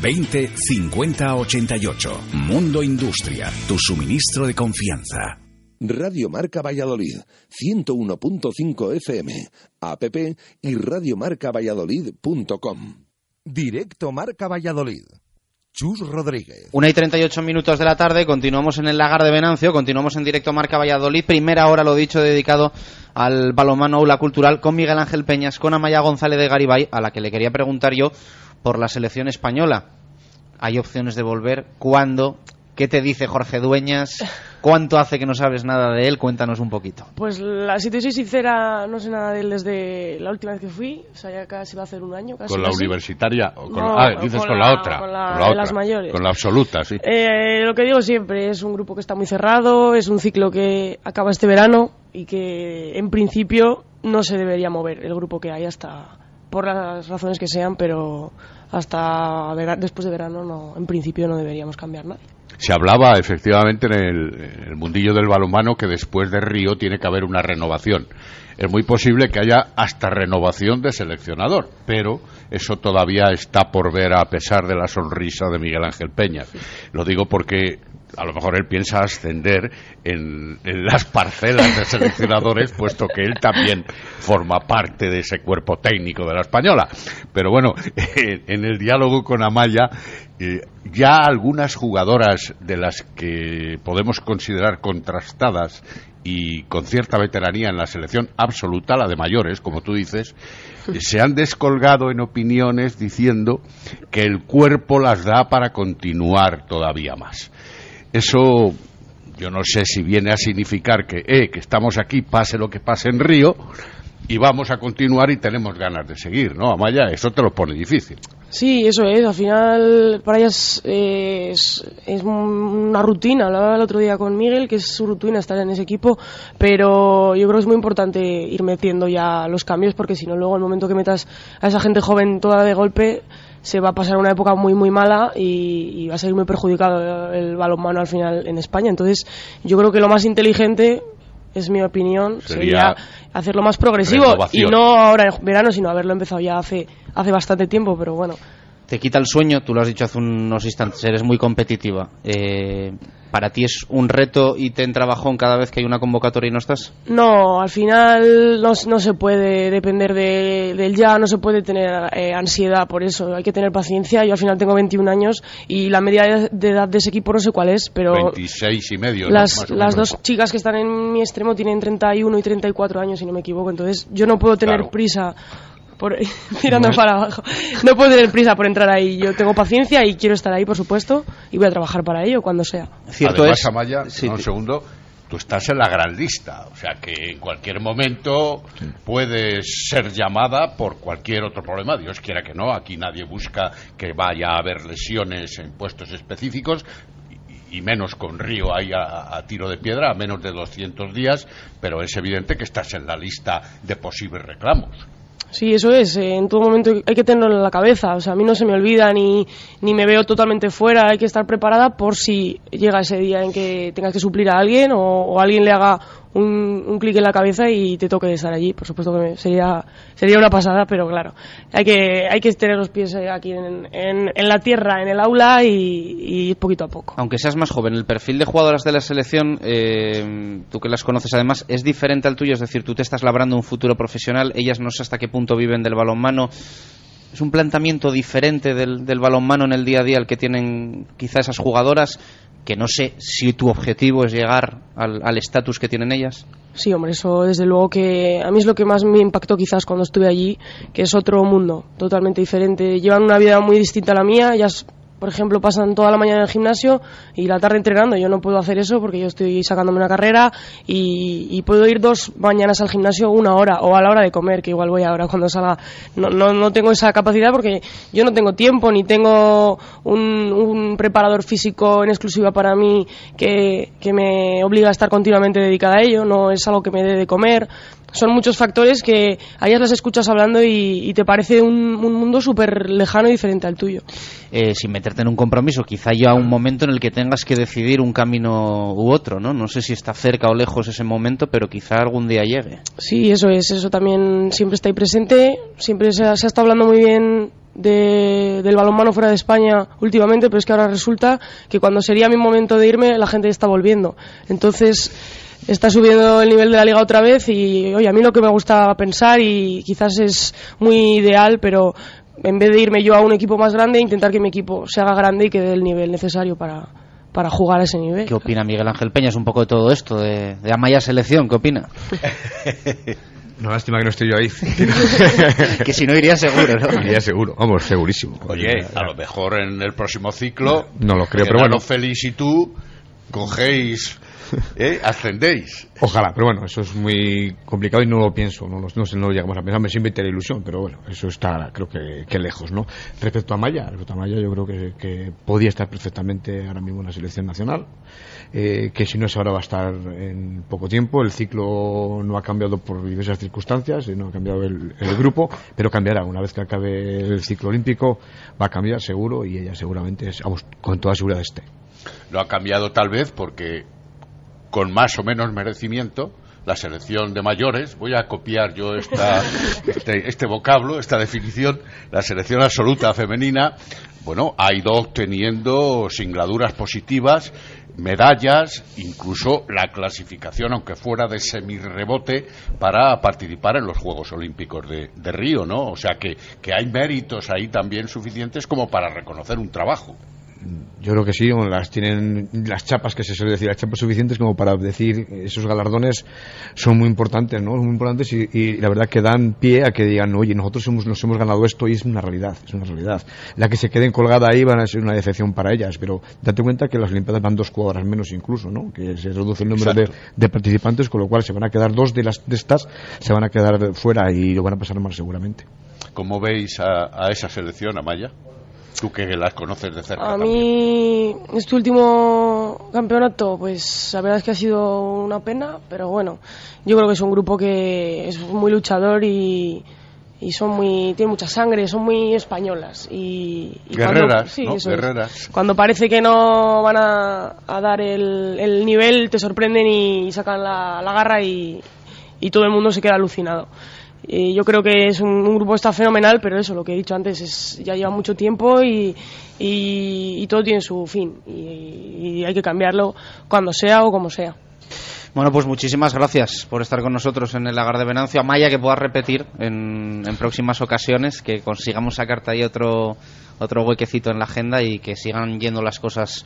20 50 88. Mundo Industria, tu suministro de confianza. Radio Marca Valladolid, 101.5 FM, app y radiomarcavalladolid.com. Directo Marca Valladolid. Chus Rodríguez. Una y 38 minutos de la tarde, continuamos en el lagar de Venancio, continuamos en directo Marca Valladolid, primera hora, lo dicho, dedicado al balomano aula cultural con Miguel Ángel Peñas, con Amaya González de Garibay, a la que le quería preguntar yo por la selección española. ¿Hay opciones de volver? ¿Cuándo? ¿Qué te dice Jorge Dueñas? ¿Cuánto hace que no sabes nada de él? Cuéntanos un poquito. Pues la, si te soy sincera, no sé nada de él desde la última vez que fui. O sea, ya casi va a hacer un año. Casi, ¿Con la casi. universitaria? O con, No, ah, dices con, con la, la- otra. con la- con la otra. las mayores. Con la absoluta, sí. Eh, lo que digo siempre, es un grupo que está muy cerrado, es un ciclo que acaba este verano y que en principio no se debería mover el grupo que hay hasta, por las razones que sean, pero hasta vera- después de verano no, en principio no deberíamos cambiar nada. Se hablaba efectivamente en el, en el mundillo del balonmano que después de Río tiene que haber una renovación. Es muy posible que haya hasta renovación de seleccionador, pero eso todavía está por ver a pesar de la sonrisa de Miguel Ángel Peña. Lo digo porque a lo mejor él piensa ascender en, en las parcelas de seleccionadores, puesto que él también forma parte de ese cuerpo técnico de la española. Pero bueno, en el diálogo con Amaya, eh, ya algunas jugadoras de las que podemos considerar contrastadas y con cierta veteranía en la selección absoluta, la de mayores, como tú dices, se han descolgado en opiniones diciendo que el cuerpo las da para continuar todavía más. Eso yo no sé si viene a significar que, eh, que estamos aquí, pase lo que pase en Río, y vamos a continuar y tenemos ganas de seguir, ¿no? Amaya, eso te lo pone difícil. Sí, eso es. Al final, para ellas es, es una rutina. Hablaba el otro día con Miguel, que es su rutina estar en ese equipo. Pero yo creo que es muy importante ir metiendo ya los cambios, porque si no, luego, el momento que metas a esa gente joven toda de golpe, se va a pasar una época muy, muy mala y, y va a salir muy perjudicado el balonmano al final en España. Entonces, yo creo que lo más inteligente. Es mi opinión, Sería sería hacerlo más progresivo y no ahora en verano, sino haberlo empezado ya hace, hace bastante tiempo, pero bueno. Te quita el sueño, tú lo has dicho hace unos instantes, eres muy competitiva. Eh, ¿Para ti es un reto y te entra bajón cada vez que hay una convocatoria y no estás? No, al final no, no se puede depender de- del ya, no se puede tener eh, ansiedad por eso, hay que tener paciencia. Yo al final tengo 21 años y la media de- de edad de ese equipo no sé cuál es, pero 26 y medio, las, las dos chicas que están en mi extremo tienen 31 y 34 años, si no me equivoco, entonces yo no puedo tener Claro. prisa por mirando para abajo. No puedo tener prisa por entrar ahí. Yo tengo paciencia y quiero estar ahí, por supuesto, y voy a trabajar para ello cuando sea. Además, Amaya, no, un segundo, tú estás en la gran lista, o sea que en cualquier momento puedes ser llamada por cualquier otro problema. Dios quiera que no, aquí nadie busca que vaya a haber lesiones en puestos específicos. y- Y menos con Río ahí a, a tiro de piedra, a menos de 200 días, pero es evidente que estás en la lista de posibles reclamos. Sí, eso es. eh, En todo momento hay que tenerlo en la cabeza. O sea, a mí no se me olvida ni, ni me veo totalmente fuera. Hay que estar preparada por si llega ese día en que tengas que suplir a alguien o, o alguien le haga un, clic en la cabeza y te toque estar allí. Por supuesto que sería, sería una pasada, pero claro, hay que, hay que tener los pies aquí en, en, en la tierra, en el aula y, y poquito a poco. Aunque seas más joven, el perfil de jugadoras de la selección, eh, tú que las conoces además, es diferente al tuyo, es decir, tú te estás labrando un futuro profesional, ellas no sé hasta qué punto viven del balonmano. Es un planteamiento diferente del, del balonmano en el día a día al que tienen quizá esas jugadoras, que no sé si tu objetivo es llegar al estatus que tienen ellas. Sí, hombre, eso desde luego que a mí es lo que más me impactó quizás cuando estuve allí, que es otro mundo totalmente diferente. Llevan una vida muy distinta a la mía, ellas, por ejemplo, pasan toda la mañana en el gimnasio y la tarde entrenando. Yo no puedo hacer eso porque yo estoy sacándome una carrera y, puedo ir dos mañanas al gimnasio una hora o a la hora de comer, que igual voy ahora cuando salga. No, no, no tengo esa capacidad porque yo no tengo tiempo ni tengo un, un preparador físico en exclusiva para mí que, que me obliga a estar continuamente dedicada a ello. No es algo que me dé de comer son muchos factores que a ellas las escuchas hablando y, y te parece un, un mundo súper lejano y diferente al tuyo. Eh, sin meterte en un compromiso, quizá ya un momento en el que tengas que decidir un camino u otro, ¿no? No sé si está cerca o lejos ese momento, pero quizá algún día llegue. Sí, eso es, eso también siempre está ahí presente, siempre se se ha estado hablando muy bien de, del balonmano fuera de España últimamente, pero es que ahora resulta que cuando sería mi momento de irme, la gente está volviendo. Entonces, está subiendo el nivel de la liga otra vez y, oye, a mí lo que me gusta pensar y quizás es muy ideal, pero en vez de irme yo a un equipo más grande, intentar que mi equipo se haga grande y que dé el nivel necesario para, para jugar a ese nivel. ¿Qué opina Miguel Ángel Peñas un poco de todo esto, de, de Amaya Selección? ¿Qué opina? Una lástima que no estoy yo ahí. que si no iría seguro, ¿no? Iría seguro, vamos, segurísimo. Oye, a lo mejor en el próximo ciclo, No lo creo, pero bueno. Félix y tú cogéis, ¿eh? ascendéis. Ojalá, pero bueno, eso es muy complicado y no lo pienso, no, no, no lo llegamos a pensar, me siempre tiene ilusión, pero bueno, eso está creo que, que lejos, ¿no? Respecto a Maya, respecto a Maya yo creo que, que podía estar perfectamente ahora mismo en la selección nacional, eh, que si no es ahora va a estar en poco tiempo, el ciclo no ha cambiado por diversas circunstancias, y no ha cambiado el, el grupo, pero cambiará, una vez que acabe el ciclo olímpico va a cambiar seguro y ella seguramente, es, vamos, con toda seguridad esté. Lo ha cambiado tal vez porque con más o menos merecimiento la selección de mayores, voy a copiar yo esta, este, este vocablo, esta definición, la selección absoluta femenina, bueno, ha ido obteniendo singladuras positivas, medallas, incluso la clasificación, aunque fuera de semirrebote, para participar en los Juegos Olímpicos de, de Río, ¿no? O sea que, que hay méritos ahí también suficientes como para reconocer un trabajo. Yo creo que sí, las tienen las chapas que se suele decir, las chapas suficientes como para decir esos galardones son muy importantes, ¿no? Son muy importantes y, y la verdad que dan pie a que digan, oye, nosotros hemos, nos hemos ganado esto y es una realidad, es una realidad. La que se queden colgada ahí van a ser una decepción para ellas, pero date cuenta que las Olimpiadas van dos jugadoras menos incluso, ¿no? Que se reduce el número de, de participantes, con lo cual se van a quedar dos de las de estas, se van a quedar fuera y lo van a pasar mal seguramente. ¿Cómo veis a, a esa selección, Amaya? Tú que las conoces de cerca. A mí, este último campeonato, pues la verdad es que ha sido una pena, pero bueno, yo creo que es un grupo que es muy luchador y, y son muy, tienen mucha sangre, son muy españolas. Y, y cuando- Guerreras, sí, ¿no? eso es. Guerreras. Cuando parece que no van a, a dar el, el nivel, te sorprenden y sacan la, la garra y, y todo el mundo se queda alucinado. Y yo creo que es un, un grupo está fenomenal, pero eso, lo que he dicho antes, es ya lleva mucho tiempo y, y, todo tiene su fin. Y, hay que cambiarlo cuando sea o como sea. Bueno, pues muchísimas gracias por estar con nosotros en el lagar de Venancio. Amaya, que puedas repetir en, en próximas ocasiones, que consigamos sacarte ahí otro, otro huequecito en la agenda y que sigan yendo las cosas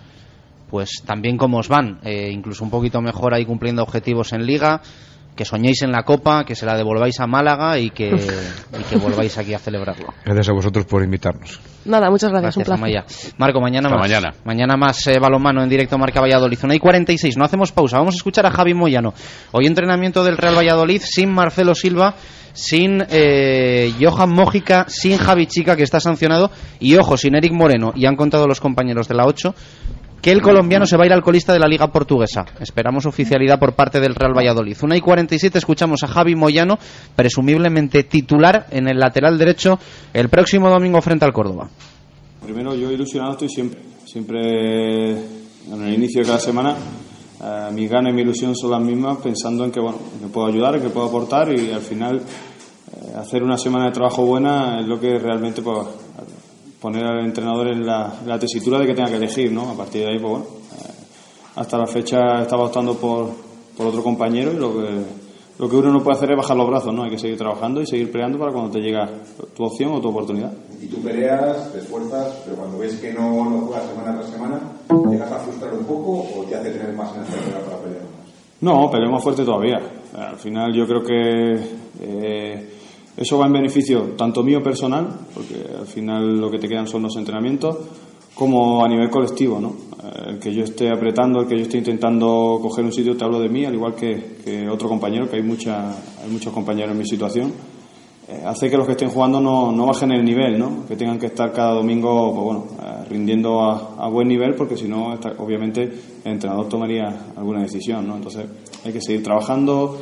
pues tan bien como os van, eh, incluso un poquito mejor ahí cumpliendo objetivos en liga, que soñéis en la copa, que se la devolváis a Málaga y que, y que volváis aquí a celebrarlo. Gracias a vosotros por invitarnos. Nada, muchas gracias, Gracias, un placer. Amaya. Marco, mañana Hasta más. mañana. Mañana más eh, balonmano en directo Marca Valladolid. Zona y 46. No hacemos pausa. Vamos a escuchar a Javi Moyano. Hoy entrenamiento del Real Valladolid sin Marcelo Silva, sin eh, Johan Mójica, sin Javi Chica, que está sancionado, y ojo, sin Eric Moreno. Y han contado los compañeros de la 8 que el colombiano se va a ir al de la Liga Portuguesa. Esperamos oficialidad por parte del Real Valladolid. Una y 47 escuchamos a Javi Moyano, presumiblemente titular en el lateral derecho el próximo domingo frente al Córdoba. Primero, yo ilusionado estoy siempre. Siempre en el inicio de cada semana eh, mis ganas y mi ilusión son las mismas, pensando en que, bueno, que puedo ayudar, que puedo aportar y al final eh, hacer una semana de trabajo buena es lo que realmente pues, poner al entrenador en la, en la tesitura de que tenga que elegir, ¿no? A partir de ahí, pues bueno, eh, hasta la fecha estaba optando por, por otro compañero y lo que lo que uno no puede hacer es bajar los brazos, ¿no? Hay que seguir trabajando y seguir peleando para cuando te llega tu opción o tu oportunidad. Y tú peleas, te esfuerzas, pero cuando ves que no, no juegas semana tras semana, ¿llegas a frustrar un poco o te hace tener más energía para pelear más? No, peleamos fuerte todavía. Al final yo creo que eh, eso va en beneficio tanto mío personal, porque al final lo que te quedan son los entrenamientos, como a nivel colectivo, ¿no? Eh, El que yo esté apretando, el que yo esté intentando coger un sitio, te hablo de mí, al igual que, que otro compañero, que hay, mucha, hay muchos compañeros en mi situación, eh, hace que los que estén jugando no, no bajen el nivel, ¿no? Que tengan que estar cada domingo, pues bueno, eh, rindiendo a, a buen nivel, porque si no, obviamente, el entrenador tomaría alguna decisión, ¿no? Entonces, hay que seguir trabajando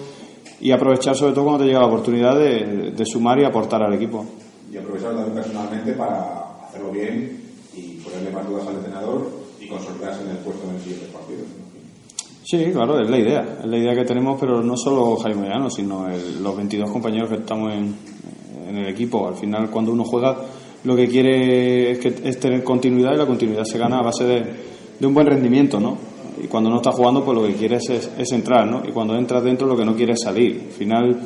y aprovechar sobre todo cuando te llega la oportunidad de, de sumar y aportar al equipo. Y aprovecharlo también personalmente para hacerlo bien y ponerle más dudas al entrenador y consolidarse en el puesto en el siguiente partido. Sí, claro, es la idea. Es la idea que tenemos, pero no solo Jaime Llano, sino el- los 22 compañeros que estamos en, en el equipo. Al final, cuando uno juega, lo que quiere es, que, es tener continuidad y la continuidad se gana a base de, de un buen rendimiento, ¿no? Y cuando no estás jugando, pues lo que quieres es, es entrar, ¿no? Y cuando entras dentro, lo que no quieres es salir. Al final,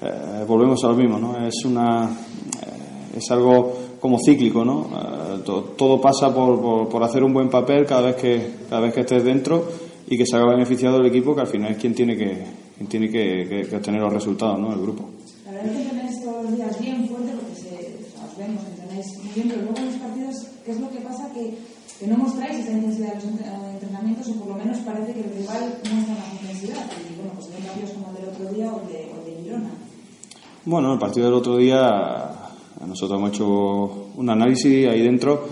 eh, volvemos a lo mismo, ¿no? Es una eh, es algo como cíclico, ¿no? Eh, to- todo pasa por, por, por hacer un buen papel cada vez que cada vez que estés dentro y que se haga beneficiado el equipo, que al final es quien tiene que quien tiene que, que- que obtener los resultados, ¿no? El grupo. La verdad es que entrenáis todos los días bien fuerte porque os vemos, bien, pero luego en los partidos, ¿qué es lo que pasa? Que, que no mostráis esa intensidad en los eh, entrenamientos o por lo menos parece que el rival muestra más intensidad. Y bueno, pues ven partidos como el del otro día o el de, o de. Bueno, el partido del otro día nosotros hemos hecho un análisis ahí dentro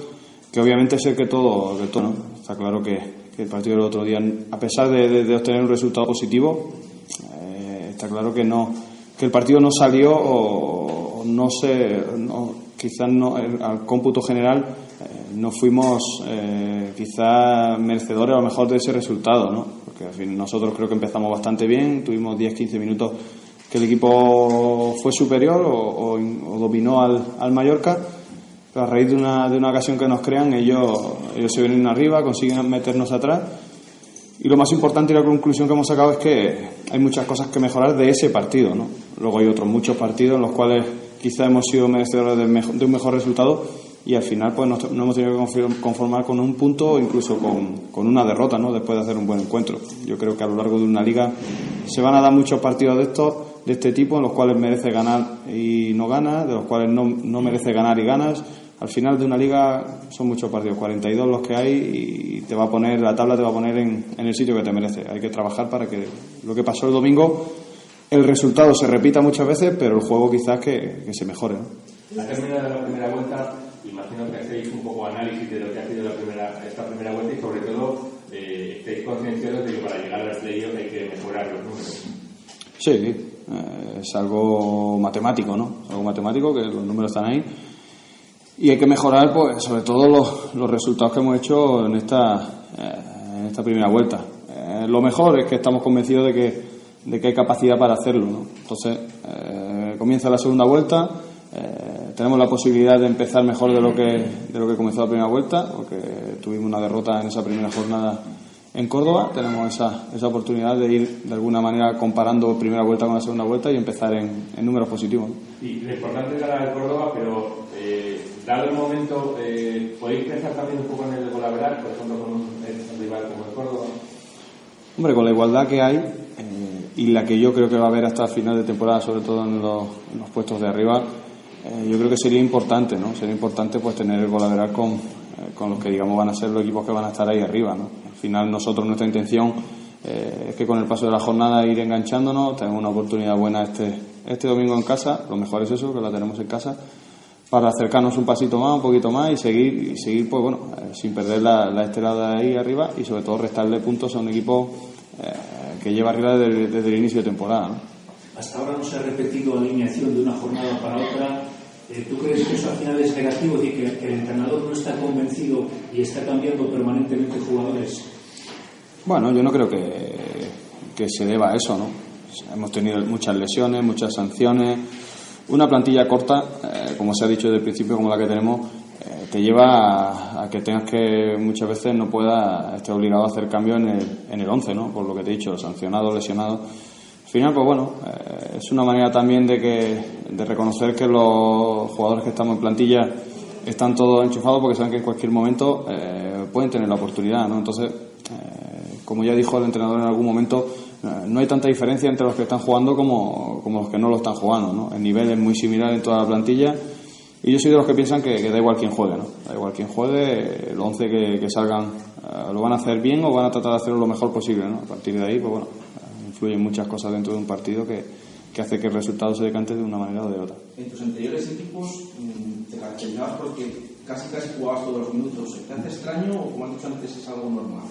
que obviamente el que todo, está claro que, el partido del otro día, a pesar de, de- de obtener un resultado positivo, eh, está claro que no que el partido no salió o, no se no- quizás no al cómputo general no fuimos eh, quizás merecedores a lo mejor de ese resultado ¿no? porque al fin nosotros creo que empezamos bastante bien tuvimos 10-15 minutos que el equipo fue superior o, dominó al, al Mallorca pero a raíz de una, de una ocasión que nos crean ellos, ellos se vienen arriba consiguen meternos atrás y lo más importante y la conclusión que hemos sacado es que hay muchas cosas que mejorar de ese partido. ¿no? Luego hay otros muchos partidos en los cuales quizá hemos sido merecedores de un mejor resultado y al final pues nos, nos hemos tenido que conformar con un punto o incluso con, con una derrota ¿no? después de hacer un buen encuentro. Yo creo que a lo largo de una liga se van a dar muchos partidos de estos de este tipo en los cuales merece ganar y no ganas, de los cuales no, no merece ganar y ganas. Al final de una liga son muchos partidos, 42 los que hay y te va a poner, la tabla te va a poner en, en el sitio que te merece. Hay que trabajar para que lo que pasó el domingo, el resultado se repita muchas veces, pero el juego quizás que, que se mejore. ¿no? Al terminar la primera vuelta, imagino que hacéis un poco análisis de lo que ha sido la primera, esta primera vuelta y sobre todo eh, estáis concienciados de que para llegar a las playoffs hay que mejorar los números. Sí, eh, es algo matemático, ¿no? Es algo matemático que los números están ahí. Y hay que mejorar, pues, sobre todo los, los resultados que hemos hecho en esta, eh, en esta primera vuelta. Eh, lo mejor es que estamos convencidos de que, de que hay capacidad para hacerlo, ¿no? Entonces, eh, comienza la segunda vuelta, eh, tenemos la posibilidad de empezar mejor de lo que, de lo que comenzó la primera vuelta, porque tuvimos una derrota en esa primera jornada en Córdoba. Tenemos esa, esa oportunidad de ir de alguna manera comparando primera vuelta con la segunda vuelta y empezar en, en números positivos. Y lo importante es ganar el Córdoba, pero eh, dado el momento, eh, ¿podéis pensar también un poco en el Golaveral, por ejemplo, con un, un rival como el Córdoba? Hombre, con la igualdad que hay eh, y la que yo creo que va a haber hasta final de temporada, sobre todo en los, en los puestos de arriba, eh, yo creo que sería importante, ¿no? Sería importante pues tener el golaveral con, eh, con los que digamos van a ser los equipos que van a estar ahí arriba, ¿no? Al final nosotros nuestra intención eh, es que con el paso de la jornada ir enganchándonos, tenemos una oportunidad buena este, este domingo en casa, lo mejor es eso, que la tenemos en casa, para acercarnos un pasito más, un poquito más y seguir, y seguir pues bueno, sin perder la, la estelada ahí arriba y sobre todo restarle puntos a un equipo que lleva arriba desde, desde el inicio de temporada. ¿no? Hasta ahora no se ha repetido alineación de una jornada para otra. Eh, ¿Tú crees que eso al final es negativo? Es decir, que, el entrenador no está convencido y está cambiando permanentemente jugadores. Bueno, yo no creo que, que se deba a eso, ¿no? Hemos tenido muchas lesiones, muchas sanciones. Una plantilla corta, eh, como se ha dicho desde el principio, como la que tenemos, eh, te lleva a, a que tengas que muchas veces no puedas estar obligado a hacer cambios en el, en el 11, ¿no? Por lo que te he dicho, sancionado, lesionado. Al final, pues bueno, eh, es una manera también de, que, de reconocer que los jugadores que estamos en plantilla están todos enchufados porque saben que en cualquier momento eh, pueden tener la oportunidad, ¿no? Entonces, eh, como ya dijo el entrenador en algún momento, eh, no hay tanta diferencia entre los que están jugando como, como los que no lo están jugando, ¿no? El nivel es muy similar en toda la plantilla y yo soy de los que piensan que, da igual quién juegue, ¿no? Da igual quién juegue, el 11 que, que salgan eh, lo van a hacer bien o van a tratar de hacerlo lo mejor posible, ¿no? A partir de ahí, pues bueno, influyen muchas cosas dentro de un partido que, que hace que el resultado se decante de una manera o de otra. En tus anteriores equipos mm, te caracterizabas porque casi casi jugabas todos los minutos. ¿Te hace extraño o como has dicho antes es algo normal?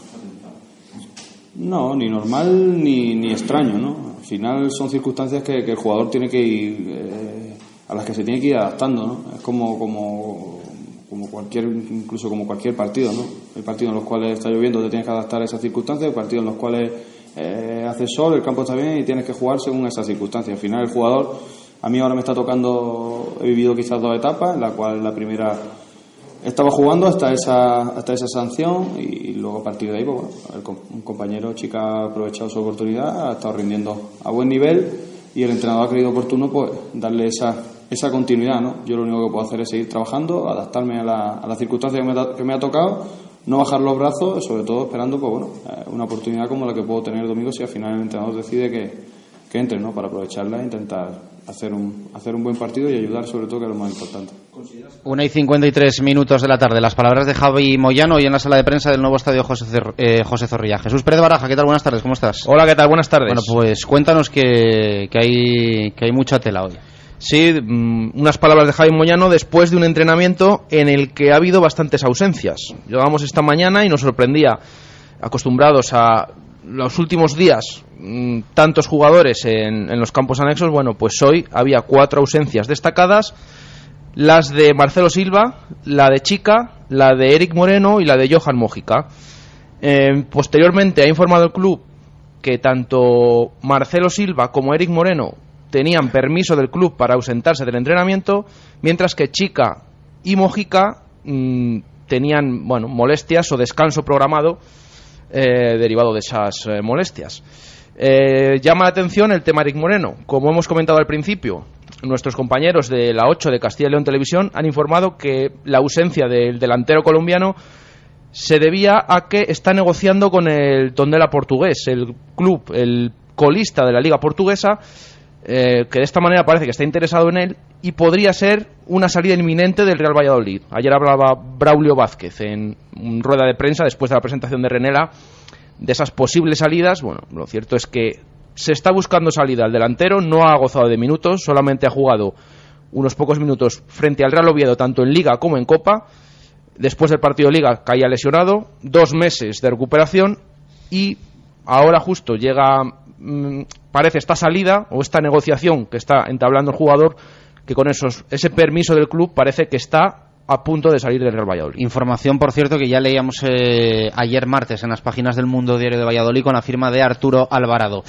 No, ni normal ni, ni extraño, ¿no? Al final son circunstancias que, que el jugador tiene que ir, eh, a las que se tiene que ir adaptando, ¿no? Es como, como, como cualquier, incluso como cualquier partido, ¿no? Hay partidos en los cuales está lloviendo, te tienes que adaptar a esas circunstancias, partidos en los cuales eh, hace sol, el campo está bien y tienes que jugar según esas circunstancias. Al final el jugador, a mí ahora me está tocando, he vivido quizás dos etapas, en la cual la primera estaba jugando hasta esa hasta esa sanción y luego a partir de ahí pues, un compañero chica ha aprovechado su oportunidad ha estado rindiendo a buen nivel y el entrenador ha creído oportuno pues darle esa esa continuidad no yo lo único que puedo hacer es seguir trabajando adaptarme a la, a la circunstancia que me, que me ha tocado no bajar los brazos sobre todo esperando pues bueno eh, una oportunidad como la que puedo tener el domingo si al final el entrenador decide que, que entre no para aprovecharla e intentar hacer un hacer un buen partido y ayudar sobre todo que es lo más importante Una y 53 minutos de la tarde. Las palabras de Javi Moyano y en la sala de prensa del nuevo estadio José, Cer- eh, José Zorrilla. Jesús Pérez Baraja, ¿qué tal? Buenas tardes, ¿cómo estás? Hola, ¿qué tal? Buenas tardes. Bueno, pues cuéntanos que, que, hay, que hay mucha tela hoy. Sí, mm, unas palabras de Javi Moyano después de un entrenamiento en el que ha habido bastantes ausencias. Llegamos esta mañana y nos sorprendía, acostumbrados a los últimos días, mm, tantos jugadores en, en los campos anexos. Bueno, pues hoy había cuatro ausencias destacadas: las de Marcelo Silva, la de Chica, la de Eric Moreno y la de Johan Mójica. Eh, posteriormente ha informado el club que tanto Marcelo Silva como Eric Moreno tenían permiso del club para ausentarse del entrenamiento, mientras que Chica y Mojica mm, tenían bueno, molestias o descanso programado eh, derivado de esas eh, molestias. Eh, llama la atención el tema Eric Moreno. Como hemos comentado al principio, nuestros compañeros de la 8 de Castilla y León Televisión han informado que la ausencia del delantero colombiano se debía a que está negociando con el Tondela portugués, el club, el colista de la liga portuguesa, eh, que de esta manera parece que está interesado en él y podría ser una salida inminente del Real Valladolid. Ayer hablaba Braulio Vázquez en rueda de prensa después de la presentación de Renela de esas posibles salidas. Bueno, lo cierto es que se está buscando salida al delantero, no ha gozado de minutos, solamente ha jugado unos pocos minutos frente al Real Oviedo, tanto en Liga como en Copa. Después del partido de Liga caía lesionado, dos meses de recuperación y ahora justo llega, parece esta salida o esta negociación que está entablando el jugador, que con esos, ese permiso del club parece que está a punto de salir del Real Valladolid. Información, por cierto, que ya leíamos eh, ayer martes en las páginas del Mundo Diario de Valladolid con la firma de Arturo Alvarado.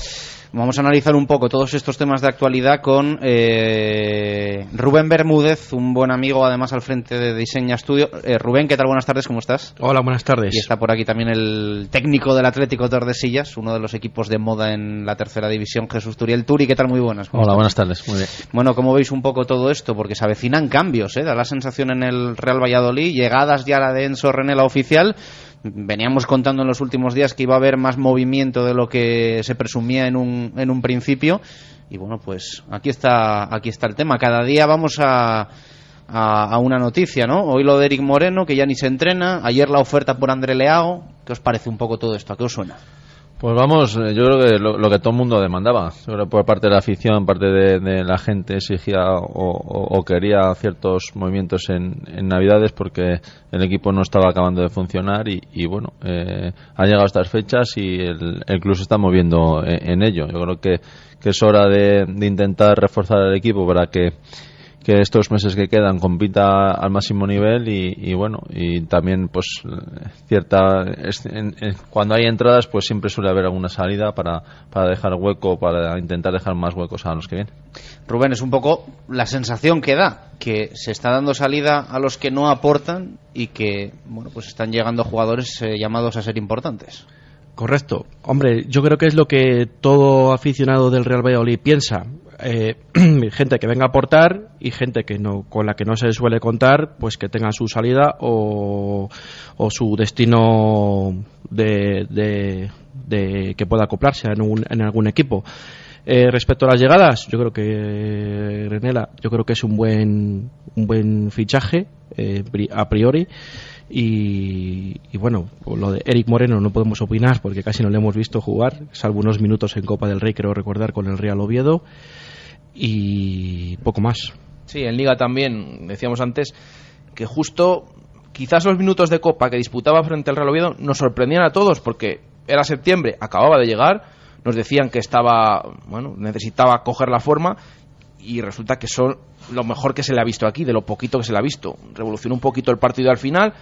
Vamos a analizar un poco todos estos temas de actualidad con eh, Rubén Bermúdez, un buen amigo además al frente de Diseña Estudio. Eh, Rubén, ¿qué tal? Buenas tardes, ¿cómo estás? Hola, buenas tardes. Y está por aquí también el técnico del Atlético Tordesillas, uno de los equipos de moda en la tercera división, Jesús Turiel Turi. ¿Qué tal? Muy buenas. ¿cómo Hola, estás? buenas tardes. Muy bien. Bueno, ¿cómo veis un poco todo esto? Porque se avecinan cambios, ¿eh? Da la sensación en el Real Valladolid, llegadas ya la de Enzo Renela oficial. Veníamos contando en los últimos días que iba a haber más movimiento de lo que se presumía en un, en un principio. Y bueno, pues aquí está, aquí está el tema. Cada día vamos a, a, a una noticia, ¿no? Hoy lo de Eric Moreno, que ya ni se entrena. Ayer la oferta por André Leao. ¿Qué os parece un poco todo esto? ¿A qué os suena? Pues vamos, eh, yo creo que lo, que todo el mundo demandaba, por parte de la afición, parte de, la gente exigía o, quería ciertos movimientos en, en Navidades porque el equipo no estaba acabando de funcionar y, y bueno, eh, han llegado estas fechas y el, el club se está moviendo en, en ello. Yo creo que, que es hora de, de intentar reforzar el equipo para que que estos meses que quedan compita al máximo nivel y, bueno y también pues cierta cuando hay entradas pues siempre suele haber alguna salida para, para dejar hueco para intentar dejar más huecos a los que vienen Rubén es un poco la sensación que da que se está dando salida a los que no aportan y que bueno pues están llegando jugadores eh, llamados a ser importantes Correcto. Hombre, yo creo que es lo que todo aficionado del Real Valladolid piensa. Eh, gente que venga a aportar y gente que no con la que no se suele contar pues que tenga su salida o, su destino de, que pueda acoplarse en, en algún equipo. Eh, respecto a las llegadas yo creo que Renela yo creo que es un buen un buen fichaje eh, a priori. Y, y, bueno, lo de Eric Moreno no podemos opinar porque casi no le hemos visto jugar, salvo unos minutos en Copa del Rey, creo recordar, con el Real Oviedo y poco más. Sí, en Liga también, decíamos antes, que justo quizás los minutos de Copa que disputaba frente al Real Oviedo nos sorprendían a todos porque era septiembre, acababa de llegar, nos decían que estaba, bueno, necesitaba coger la forma y resulta que son lo mejor que se le ha visto aquí, de lo poquito que se le ha visto. Revolucionó un poquito el partido al final,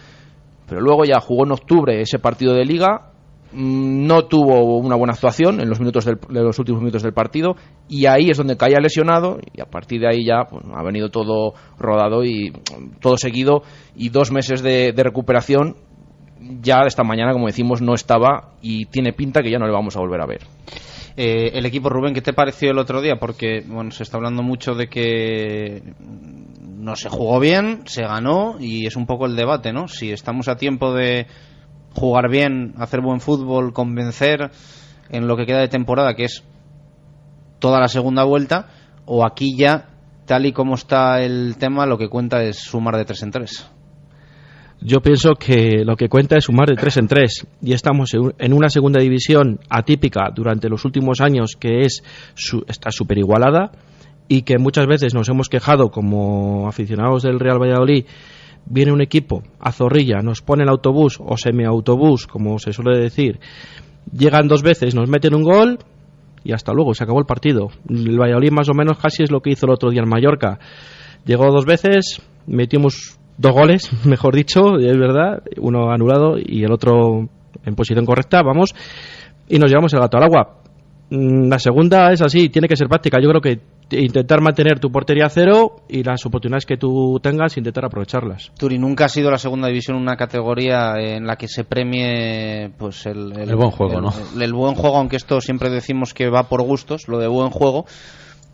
pero luego ya jugó en octubre ese partido de liga no tuvo una buena actuación en los minutos de los últimos minutos del partido y ahí es donde caía lesionado y a partir de ahí ya pues, ha venido todo rodado y mm, todo seguido y dos meses de, recuperación ya esta mañana como decimos no estaba y tiene pinta que ya no le vamos a volver a ver. Eh, el equipo Rubén qué te pareció el otro día porque bueno se está hablando mucho de que no se jugó bien se ganó y es un poco el debate no si estamos a tiempo de jugar bien, hacer buen fútbol, convencer en lo que queda de temporada, que es toda la segunda vuelta, o aquí ya, tal y como está el tema, lo que cuenta es sumar de tres en tres. Yo pienso que lo que cuenta es sumar de tres en tres y estamos en una segunda división atípica durante los últimos años que es está súper igualada y que muchas veces nos hemos quejado como aficionados del Real Valladolid viene un equipo a Zorrilla, nos pone el autobús o semiautobús, como se suele decir, llegan dos veces, nos meten un gol y hasta luego, se acabó el partido. El Valladolid más o menos casi es lo que hizo el otro día en Mallorca. Llegó dos veces, metimos dos goles, mejor dicho, es verdad, uno anulado y el otro en posición correcta, vamos, y nos llevamos el gato al agua. Mm, la segunda es así, tiene que ser práctica. Yo creo que intentar mantener tu portería a cero y las oportunidades que tú tengas, intentar aprovecharlas. Turi, nunca ha sido la segunda división una categoría en la que se premie pues el, buen juego, ¿no? el buen juego, aunque esto siempre decimos que va por gustos, lo de buen juego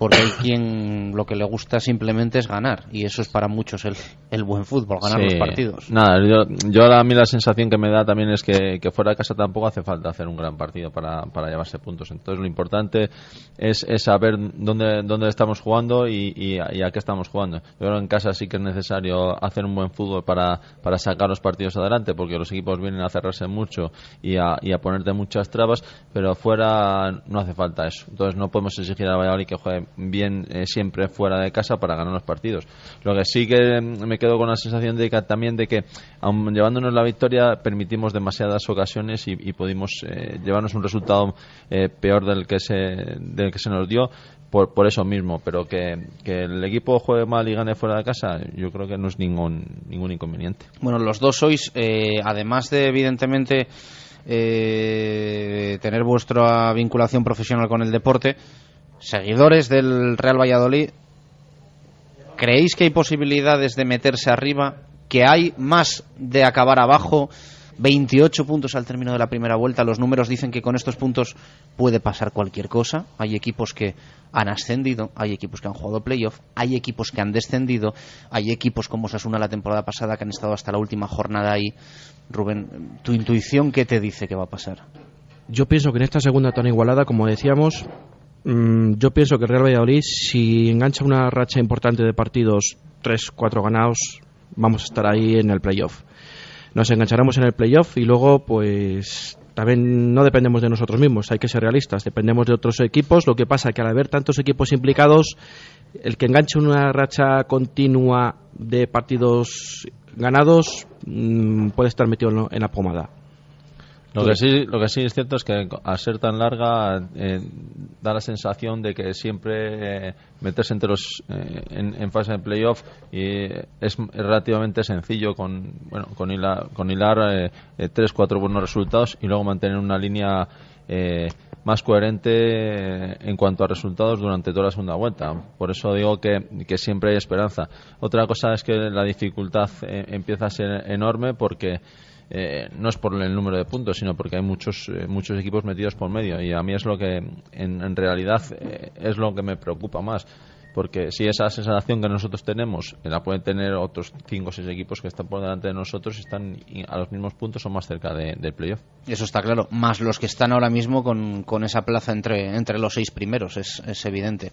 porque hay quien lo que le gusta simplemente es ganar y eso es para muchos el, el buen fútbol, ganar los partidos. Nada, yo, yo, a mí la sensación que me da también es que, que, fuera de casa tampoco hace falta hacer un gran partido para, para llevarse puntos. Entonces lo importante es, es saber dónde, dónde estamos jugando y, y, a qué estamos jugando. Yo creo que en casa sí que es necesario hacer un buen fútbol para, para sacar los partidos adelante porque los equipos vienen a cerrarse mucho y a, y a ponerte muchas trabas, pero fuera no hace falta eso. Entonces no podemos exigir a Valladolid que juegue bien eh, siempre fuera de casa para ganar los partidos. Lo que sí que me quedo con la sensación de que también de que aun llevándonos la victoria permitimos demasiadas ocasiones y, pudimos eh, llevarnos un resultado eh, peor del que se del que se nos dio por, por eso mismo, pero que, que, el equipo juegue mal y gane fuera de casa, yo creo que no es ningún, ningún inconveniente. Bueno, los dos sois, además de evidentemente tener vuestra vinculación profesional con el deporte, seguidores del Real Valladolid, ¿creéis que hay posibilidades de meterse arriba? ¿Que hay más de acabar abajo? 28 puntos al término de la primera vuelta. Los números dicen que con estos puntos puede pasar cualquier cosa. Hay equipos que han ascendido, hay equipos que han jugado playoff, hay equipos que han descendido, hay equipos como Sasuna la temporada pasada que han estado hasta la última jornada ahí. Rubén, ¿tu intuición qué te dice que va a pasar? Yo pienso que en esta segunda tan igualada, como decíamos, yo pienso que Real Valladolid, si engancha una racha importante de partidos, 3-4 ganados, vamos a estar ahí en el playoff. Nos engancharemos en el playoff y luego, pues también no dependemos de nosotros mismos, hay que ser realistas, dependemos de otros equipos. Lo que pasa es que al haber tantos equipos implicados, el que enganche una racha continua de partidos ganados mm, puede estar metido en la pomada. Lo que, sí, lo que sí es cierto es que al ser tan larga eh, da la sensación de que siempre eh, meterse entre los eh, en, en, fase de playoff y es relativamente sencillo con bueno con hilar, con hilar tres cuatro buenos resultados y luego mantener una línea más coherente en cuanto a resultados durante toda la segunda vuelta. Por eso digo que, que siempre hay esperanza. Otra cosa es que la dificultad empieza a ser enorme porque eh, no es por el número de puntos, sino porque hay muchos eh, muchos equipos metidos por medio y a mí es lo que en, realidad eh, es lo que me preocupa más porque si esa sensación que nosotros tenemos la pueden tener otros 5 o 6 equipos que están por delante de nosotros y están a los mismos puntos o más cerca del playoff. Eso está claro, más los que están ahora mismo con, con esa plaza entre, entre los seis primeros, es, es evidente.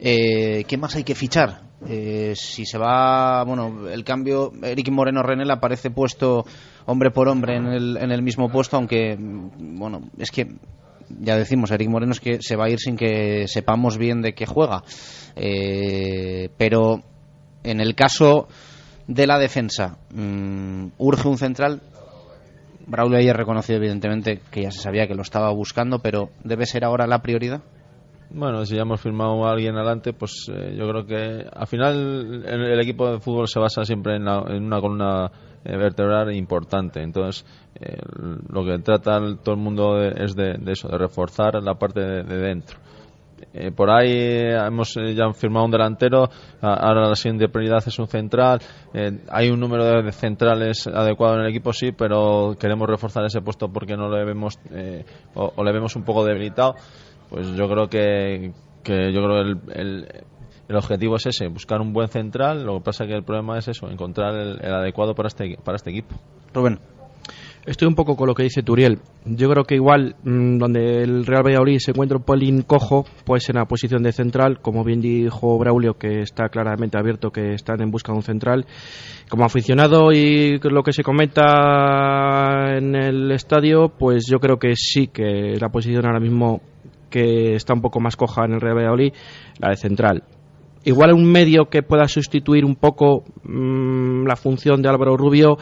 Eh, ¿Qué más hay que fichar? Si se va, bueno, el cambio, Eric Moreno Renel aparece puesto hombre por hombre en el, en el mismo puesto, aunque, bueno, es que ya decimos, Eric Moreno es que se va a ir sin que sepamos bien de qué juega. Eh, pero en el caso de la defensa, mm, urge un central. Braulio ayer reconocido evidentemente que ya se sabía que lo estaba buscando, pero ¿debe ser ahora la prioridad? Bueno, si ya hemos firmado a alguien adelante, pues eh, yo creo que al final el, equipo de fútbol se basa siempre en, una columna eh, vertebral importante. Entonces, lo que trata todo el mundo es de, eso, de reforzar la parte de dentro. Eh, por ahí hemos eh, ya firmado un delantero, ahora la siguiente prioridad es un central. Eh, hay un número de, centrales adecuado en el equipo, sí, pero queremos reforzar ese puesto porque no le vemos o, le vemos un poco debilitado. Pues yo creo que, que yo creo el, el, el, objetivo es ese, buscar un buen central. Lo que pasa es que el problema es eso, encontrar el, el adecuado para este, para este equipo. Rubén. Estoy un poco con lo que dice Turiel. Yo creo que igual mm, donde el Real Valladolid se encuentra un pelín cojo, pues en la posición de central, como bien dijo Braulio, que está claramente abierto que están en busca de un central. Como aficionado y lo que se comenta en el estadio, pues yo creo que sí que la posición ahora mismo que está un poco más coja en el Real Valladolid, la de central. Igual un medio que pueda sustituir un poco mmm, la función de Álvaro Rubio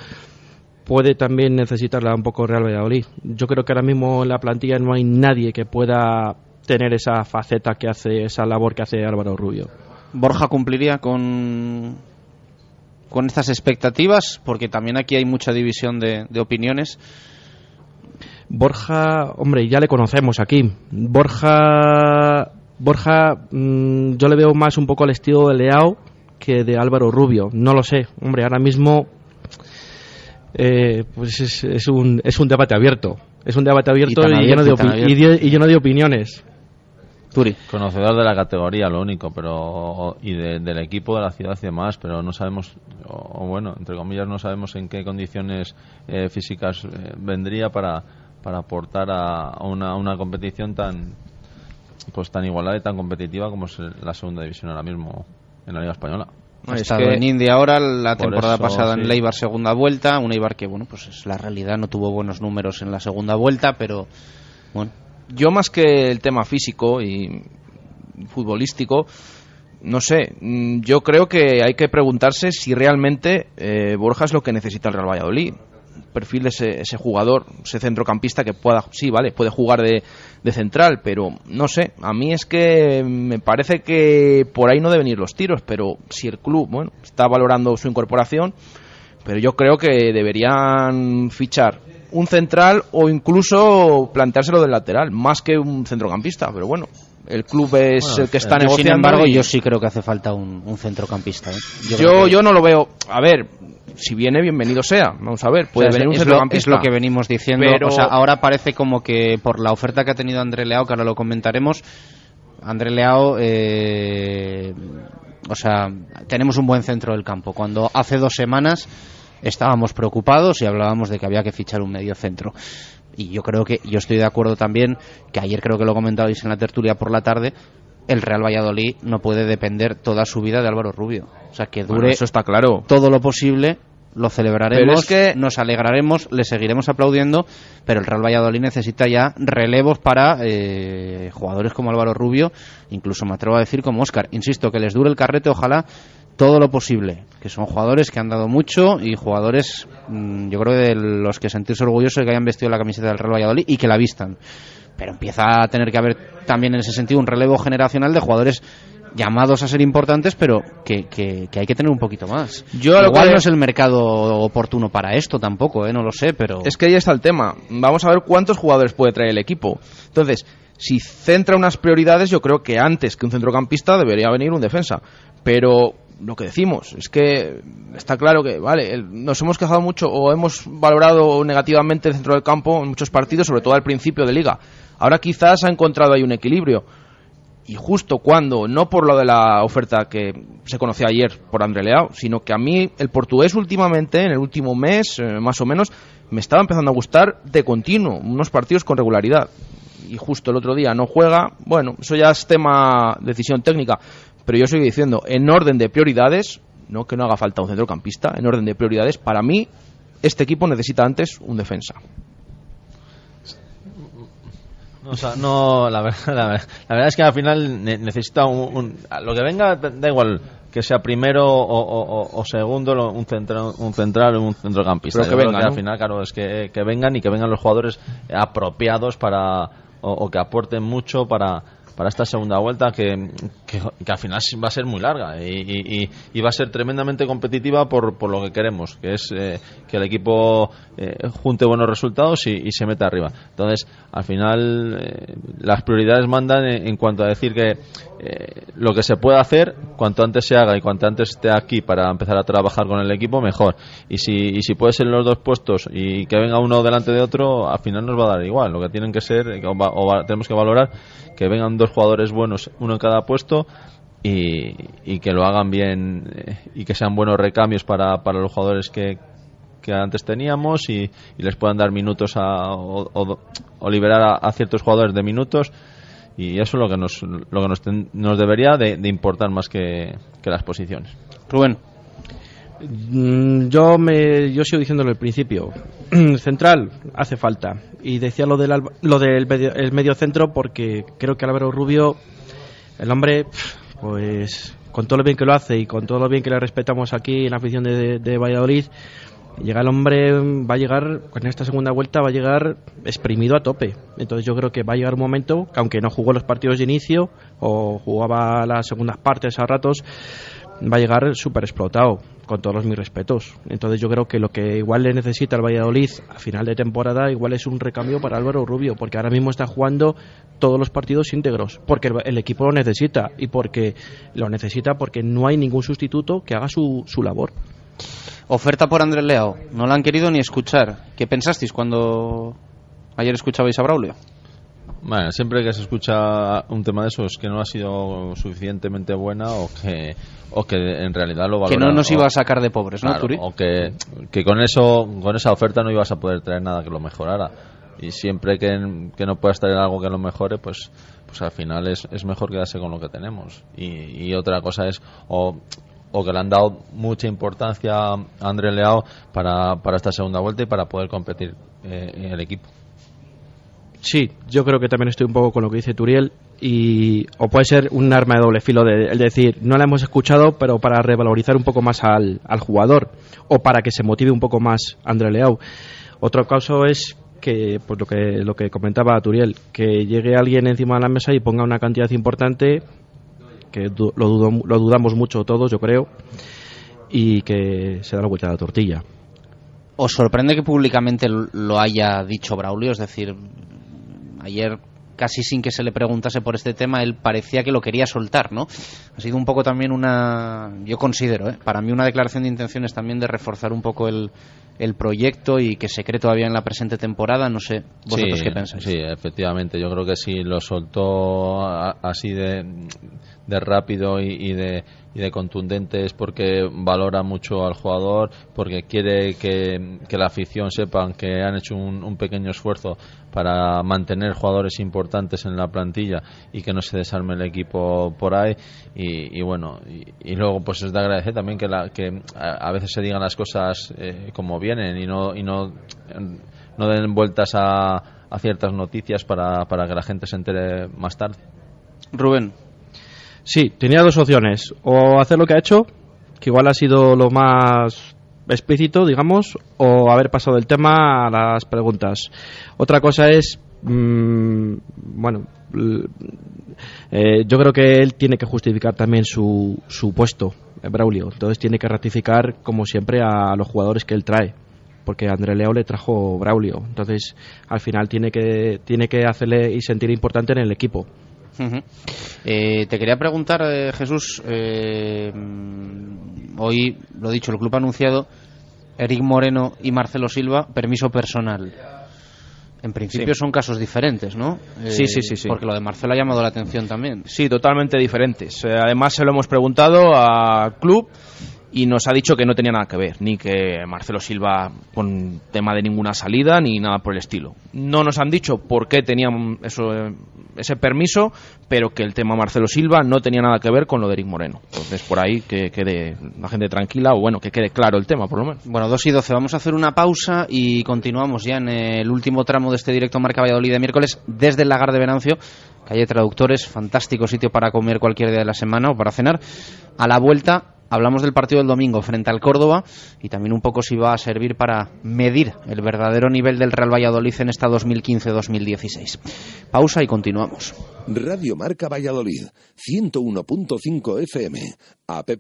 puede también necesitarla un poco Real Valladolid. Yo creo que ahora mismo en la plantilla no hay nadie que pueda tener esa faceta que hace, esa labor que hace Álvaro Rubio. Borja cumpliría con, con estas expectativas, porque también aquí hay mucha división de, opiniones. Borja, hombre, ya le conocemos aquí. Borja, Borja, mm, yo le veo más un poco al estilo de Leao que de Álvaro Rubio. No lo sé, hombre, ahora mismo eh, pues es, es, un, es un debate abierto. Es un debate abierto y, lleno, de opiniones. Turi. Conocedor de la categoría, lo único, pero y del equipo, de la ciudad y demás, pero no sabemos, o, bueno, entre comillas, no sabemos en qué condiciones eh, físicas eh, vendría para, para aportar a, una, una competición tan pues tan igualada y tan competitiva como es la segunda división ahora mismo en la Liga Española. Ha estado en India ahora, la temporada pasada en Leibar segunda vuelta, un Eibar que, bueno, pues es la realidad, no tuvo buenos números en la segunda vuelta, pero bueno. Yo más que el tema físico y futbolístico, no sé, mm, yo creo que hay que preguntarse si realmente eh, Borja es lo que necesita el Real Valladolid perfil de ese, ese, jugador, ese centrocampista que pueda, sí, vale, puede jugar de, de, central, pero no sé, a mí es que me parece que por ahí no deben ir los tiros, pero si el club, bueno, está valorando su incorporación, pero yo creo que deberían fichar un central o incluso planteárselo del lateral, más que un centrocampista, pero bueno, el club es el que está negociando. Sin embargo, yo sí creo que hace falta un, un centrocampista. ¿eh? Yo, yo, no lo veo. A ver, si viene, bienvenido sea. Vamos a ver, puede venir un es lo, es lo que venimos diciendo. O sea, ahora parece como que por la oferta que ha tenido André Leao, que ahora lo comentaremos, André Leao, eh, o sea, tenemos un buen centro del campo. Cuando hace dos semanas estábamos preocupados y hablábamos de que había que fichar un medio centro. Y yo creo que, yo estoy de acuerdo también, que ayer creo que lo comentabais en la tertulia por la tarde, el Real Valladolid no puede depender toda su vida de Álvaro Rubio. O sea, que dure eso está claro. todo lo posible lo celebraremos, que... nos alegraremos, le seguiremos aplaudiendo, pero el Real Valladolid necesita ya relevos para eh, jugadores como Álvaro Rubio, incluso me atrevo a decir como Oscar. Insisto, que les dure el carrete, ojalá todo lo posible, que son jugadores que han dado mucho y jugadores, mm, yo creo, de los que sentirse orgullosos de que hayan vestido la camiseta del Real Valladolid y que la vistan. Pero empieza a tener que haber también en ese sentido un relevo generacional de jugadores llamados a ser importantes, pero que, que- que hay que tener un poquito más. Yo a lo Igual que- no es el mercado oportuno para esto tampoco, ¿eh? no lo sé, pero... Es que ahí está el tema. Vamos a ver cuántos jugadores puede traer el equipo. Entonces, si centra unas prioridades, yo creo que antes que un centrocampista debería venir un defensa. Pero lo que decimos es que está claro que, vale, nos hemos quejado mucho o hemos valorado negativamente el centro del campo en muchos partidos, sobre todo al principio de liga. Ahora quizás ha encontrado ahí un equilibrio. Y justo cuando, no por lo de la oferta que se conoció ayer por André Leao, sino que a mí el portugués últimamente, en el último mes, eh, más o menos, me estaba empezando a gustar de continuo, unos partidos con regularidad. Y justo el otro día no juega, bueno, eso ya es tema decisión técnica, pero yo sigo diciendo, en orden de prioridades, no que no haga falta un centrocampista, en orden de prioridades, para mí, este equipo necesita antes un defensa. No, o sea, no, la verdad, la, verdad- la verdad es que al final ne- necesita un, un- lo que venga, da igual que sea primero o, o- segundo, un central, un central o un centrocampista. Pero que vengan, al final, claro, es que, que vengan y que vengan los jugadores apropiados para o, o que aporten mucho para para esta segunda vuelta que, que, que al final va a ser muy larga y, y- y- y va a ser tremendamente competitiva por, por lo que queremos, que es eh, que el equipo eh, junte buenos resultados y, y se meta arriba. Entonces, al final, eh, las prioridades mandan en, en cuanto a decir que eh, lo que se puede hacer, cuanto antes se haga y cuanto antes esté aquí para empezar a trabajar con el equipo, mejor. Y si, y si puede ser los dos puestos y que venga uno delante de otro, al final nos va a dar igual. Lo que tienen que ser, o, va- o va- tenemos que valorar, que vengan dos jugadores buenos, uno en cada puesto. Y, y que lo hagan bien eh, y que sean buenos recambios para, para los jugadores que, que antes teníamos y, y les puedan dar minutos a, o, o- o liberar a, a ciertos jugadores de minutos y eso es lo que nos, lo que nos, ten- nos debería de, de importar más que, que las posiciones. Rubén. Mm, Yo me yo sigo diciéndolo al principio. Central hace falta. Y decía lo del Alba- lo del medio, el medio centro porque creo que Álvaro Rubio, el hombre, pues con todo lo bien que lo hace y con todo lo bien que le respetamos aquí en la afición de, de Valladolid, llega el hombre, va a llegar, en esta segunda vuelta va a llegar exprimido a tope. Entonces yo creo que va a llegar un momento, que aunque no jugó los partidos de inicio o jugaba las segundas partes a ratos, va a llegar súper explotado, con todos mis respetos. Entonces yo creo que lo que igual le necesita el Valladolid a final de temporada igual es un recambio para Álvaro Rubio, porque ahora mismo está jugando todos los partidos íntegros, porque el, el equipo lo necesita y porque lo necesita porque no hay ningún sustituto que haga su, su labor. Oferta por Andrés Leao. No la han querido ni escuchar. ¿Qué pensasteis cuando ayer escuchabais a Braulio? Bueno, siempre que se escucha un tema de esos que no ha sido suficientemente buena o que, o que en realidad lo Que no nos iba a sacar de pobres, ¿no, Claro, Turi? O que, que con eso, con esa oferta no ibas a poder traer nada que lo mejorara. Y siempre que, que no puedas traer algo que lo mejore, pues, pues al final es, es mejor quedarse con lo que tenemos. Y, y otra cosa es, o, o que le han dado mucha importancia a André Leao para, para esta segunda vuelta y para poder competir eh, en el equipo. Sí, yo creo que también estoy un poco con lo que dice Turiel y o puede ser un arma de doble filo de, es decir, no la hemos escuchado, pero para revalorizar un poco más al, al jugador o para que se motive un poco más André Leao. Otro caso es que pues lo que lo que comentaba Turiel, que llegue alguien encima de la mesa y ponga una cantidad importante que lo, lo dudamos mucho todos, yo creo, y que se da la vuelta a la tortilla. ¿Os sorprende que públicamente lo haya dicho Braulio? Es decir, ayer casi sin que se le preguntase por este tema, él parecía que lo quería soltar, ¿no? Ha sido un poco también una, yo considero, ¿eh? para mí una declaración de intenciones también de reforzar un poco el, el proyecto y que se cree todavía en la presente temporada. No sé, vosotros sí, qué pensáis. Sí, efectivamente. Yo creo que si lo soltó así de, de rápido y, y de, y de contundente es porque valora mucho al jugador, porque quiere que, que la afición sepan que han hecho un, un pequeño esfuerzo para mantener jugadores importantes en la plantilla y que no se desarme el equipo por ahí. Y, y bueno, y, y luego pues es de agradecer también que, la, que a, veces se digan las cosas eh, como vienen y no, y no, no den vueltas a, a ciertas noticias para, para que la gente se entere más tarde. Rubén. Sí, tenía dos opciones. O hacer lo que ha hecho, que igual ha sido lo más explícito, digamos, o haber pasado del tema a las preguntas. Otra cosa es, mm, bueno, eh, yo creo que él tiene que justificar también su, su puesto, eh, Braulio. Entonces tiene que ratificar, como siempre, a los jugadores que él trae. Porque André Leo le trajo Braulio. Entonces, al final tiene que, tiene que hacerle y sentir importante en el equipo. Eh, te quería preguntar, Jesús, hoy, lo dicho, el club ha anunciado Eric Moreno y Marcelo Silva, permiso personal. En principio son casos diferentes, ¿no? sí, sí, sí, sí. Porque lo de Marcelo ha llamado la atención también. Sí, totalmente diferentes. Eh, además, se lo hemos preguntado al club y nos ha dicho que no tenía nada que ver, ni que Marcelo Silva con tema de ninguna salida, ni nada por el estilo. No nos han dicho por qué tenían eso, ese permiso, pero que el tema Marcelo Silva no tenía nada que ver con lo de Eric Moreno. Entonces, por ahí que quede la gente tranquila, o bueno, que quede claro el tema, por lo menos. Bueno, 2 y 12, vamos a hacer una pausa y continuamos ya en el último tramo de este directo Marca Valladolid de miércoles desde el Lagar de Venancio calle Traductores, fantástico sitio para comer cualquier día de la semana o para cenar. A la vuelta Hablamos del partido del domingo frente al Córdoba y también un poco si va a servir para medir el verdadero nivel del Real Valladolid en esta 2015-2016. Pausa y continuamos. Radio Marca Valladolid, 101.5 FM, app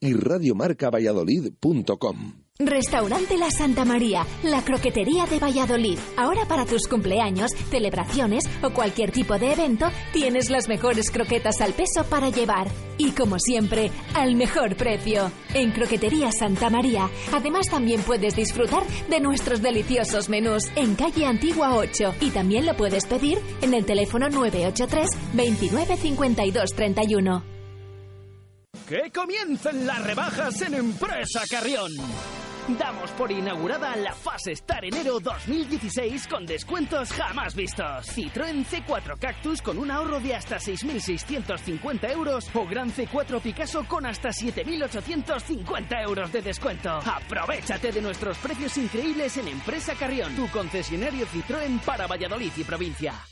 y radiomarcavalladolid.com. Restaurante La Santa María, la croquetería de Valladolid. Ahora para tus cumpleaños, celebraciones o cualquier tipo de evento, tienes las mejores croquetas al peso para llevar. Y como siempre, al mejor precio. En Croquetería Santa María. Además también puedes disfrutar de nuestros deliciosos menús en calle Antigua 8 y también lo puedes pedir en el teléfono 983 29 31. Que comiencen las rebajas en Empresa Carrión. Damos por inaugurada la fase Star enero 2016 con descuentos jamás vistos. Citroën C4 Cactus con un ahorro de hasta 6.650 euros o Gran C4 Picasso con hasta 7.850 euros de descuento. Aprovechate de nuestros precios increíbles en Empresa Carrión, tu concesionario Citroën para Valladolid y provincia.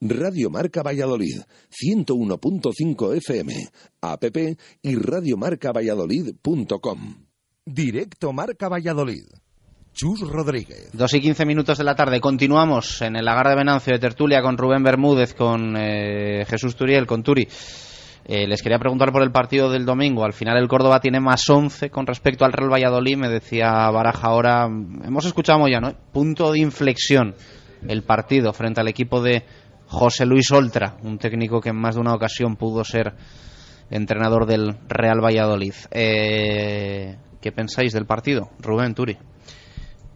Radio Marca Valladolid, 101.5 FM, app y radiomarcavalladolid.com. Directo Marca Valladolid. Chus Rodríguez. Dos y quince minutos de la tarde. Continuamos en el lagar de Venancio de Tertulia con Rubén Bermúdez, con eh, Jesús Turiel, con Turi. Eh, les quería preguntar por el partido del domingo. Al final el Córdoba tiene más 11 con respecto al Real Valladolid. Me decía Baraja ahora, hemos escuchado ya, ¿no? Punto de inflexión el partido frente al equipo de José Luis Oltra, un técnico que en más de una ocasión pudo ser entrenador del Real Valladolid. Eh, ¿Qué pensáis del partido, Rubén Turi?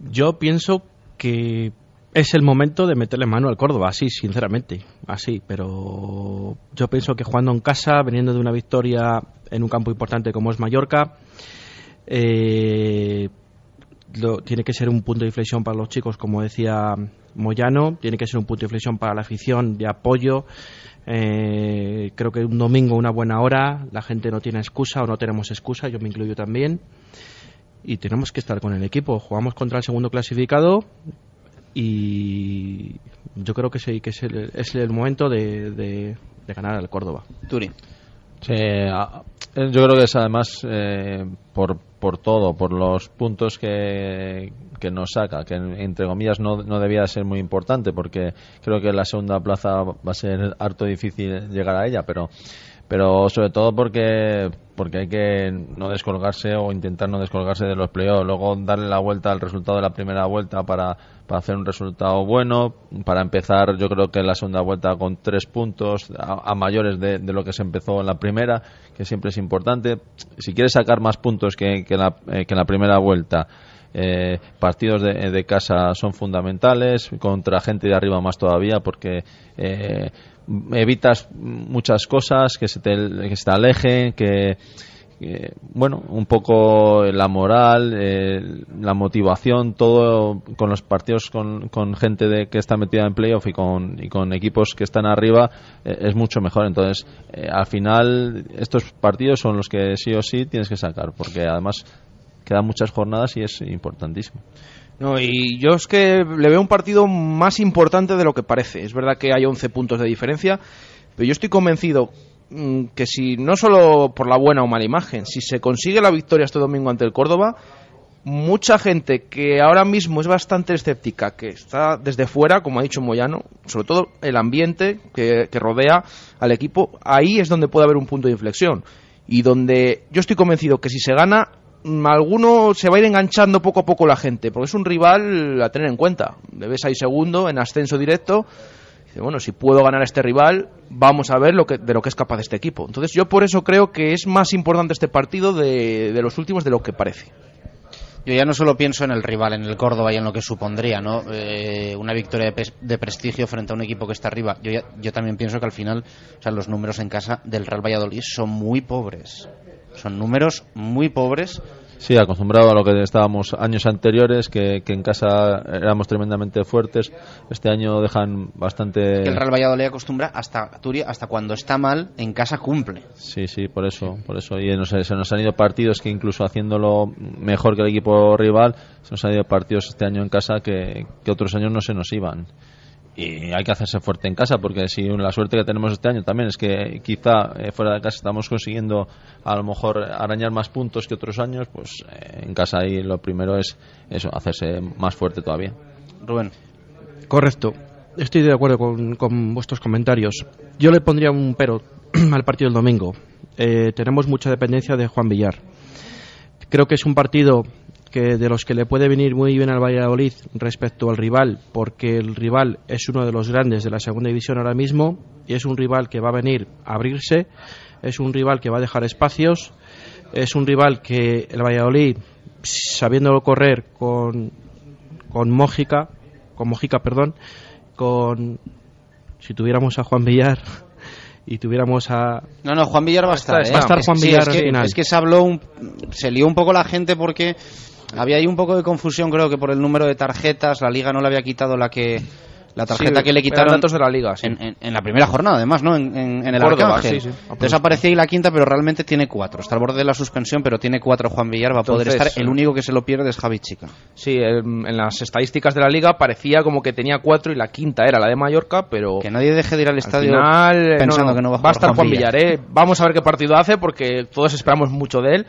Yo pienso que es el momento de meterle mano al Córdoba, así, sinceramente, así. Pero yo pienso que jugando en casa, veniendo de una victoria en un campo importante como es Mallorca, eh, tiene que ser un punto de inflexión para los chicos, como decía Moyano, tiene que ser un punto de inflexión para la afición, de apoyo. Eh, creo que un domingo, una buena hora, la gente no tiene excusa o no tenemos excusa, yo me incluyo también. Y tenemos que estar con el equipo. Jugamos contra el segundo clasificado, y yo creo que sí que es el, es el momento de, de ganar al Córdoba. Turi. Sí, yo creo que es además eh, por, por todo, por los puntos que, que nos saca, que entre comillas no, no debía ser muy importante, porque creo que la segunda plaza va a ser harto difícil llegar a ella, pero pero sobre todo porque porque hay que no descolgarse o intentar no descolgarse de los playoffs, luego darle la vuelta al resultado de la primera vuelta para, para hacer un resultado bueno, para empezar yo creo que la segunda vuelta con tres puntos a, mayores de, lo que se empezó en la primera, que siempre es importante. Si quieres sacar más puntos que, que, la, eh, que en la primera vuelta, eh, partidos de, de, casa son fundamentales, contra gente de arriba más todavía, porque eh, evitas muchas cosas, que se te, que se alejen, que, bueno, un poco la moral, eh, la motivación, todo con los partidos con, con gente de, que está metida en playoff y con, y con equipos que están arriba eh, es mucho mejor. Entonces, eh, al final, estos partidos son los que sí o sí tienes que sacar, porque además quedan muchas jornadas y es importantísimo. No, y yo es que le veo un partido más importante de lo que parece. Es verdad que hay 11 puntos de diferencia, pero yo estoy convencido mm, que si no solo por la buena o mala imagen, si se consigue la victoria este domingo ante el Córdoba, mucha gente que ahora mismo es bastante escéptica, que está desde fuera, como ha dicho Moyano, sobre todo el ambiente que, que rodea al equipo, ahí es donde puede haber un punto de inflexión. Y donde yo estoy convencido que si se gana, alguno se va a ir enganchando poco a poco la gente, porque es un rival a tener en cuenta. Debes ahí segundo en ascenso directo. Dice, bueno, si puedo ganar a este rival, vamos a ver lo que, de lo que es capaz este equipo. Entonces yo por eso creo que es más importante este partido de, los últimos de lo que parece. Yo ya no solo pienso en el rival, en el Córdoba y en lo que supondría, ¿no? Eh, una victoria de, prestigio frente a un equipo que está arriba. Yo, yo también pienso que al final, los números en casa del Real Valladolid son muy pobres. Son números muy pobres. Sí, acostumbrado a lo que estábamos años anteriores, que, en casa éramos tremendamente fuertes. Este año dejan bastante. Que el Real Valladolid acostumbra hasta hasta cuando está mal, en casa cumple. Sí, sí, por eso, por eso. Y se nos han ido partidos que incluso haciéndolo mejor que el equipo rival, se nos han ido partidos este año en casa que, que otros años no se nos iban y hay que hacerse fuerte en casa porque si la suerte que tenemos este año también es que quizá eh, fuera de casa estamos consiguiendo a lo mejor arañar más puntos que otros años pues eh, en casa ahí lo primero es eso hacerse más fuerte todavía. Rubén. Correcto. Estoy de acuerdo con, vuestros comentarios. Yo le pondría un pero al partido del domingo. Eh, tenemos mucha dependencia de Juan Villar. Creo que es un partido que de los que le puede venir muy bien al Valladolid respecto al rival, porque el rival es uno de los grandes de la segunda división ahora mismo y es un rival que va a venir a abrirse, es un rival que va a dejar espacios, es un rival que el Valladolid, sabiéndolo correr con, con Mójica, con Mojica, perdón, con si tuviéramos a Juan Villar y tuviéramos a no no Juan Villar va a estar, va a estar ¿eh? Juan Villar al final es que se habló un, se lió un poco la gente porque había ahí un poco de confusión, creo que por el número de tarjetas, la liga no le había quitado la que la tarjeta que le quitaron datos de la liga en, la primera jornada además no en, el Arcángel. entonces aparecía ahí la quinta pero realmente tiene cuatro. Está al borde de la suspensión pero tiene cuatro Juan Villar. Va a poder estar. El único que se lo pierde es Javi Chica. Sí en las estadísticas de la liga parecía como que tenía cuatro y la quinta era la de Mallorca pero que nadie deje de ir al estadio final, eh, pensando que no va a, va a estar Juan Villar, ¿eh? vamos a ver qué partido hace porque todos esperamos mucho de él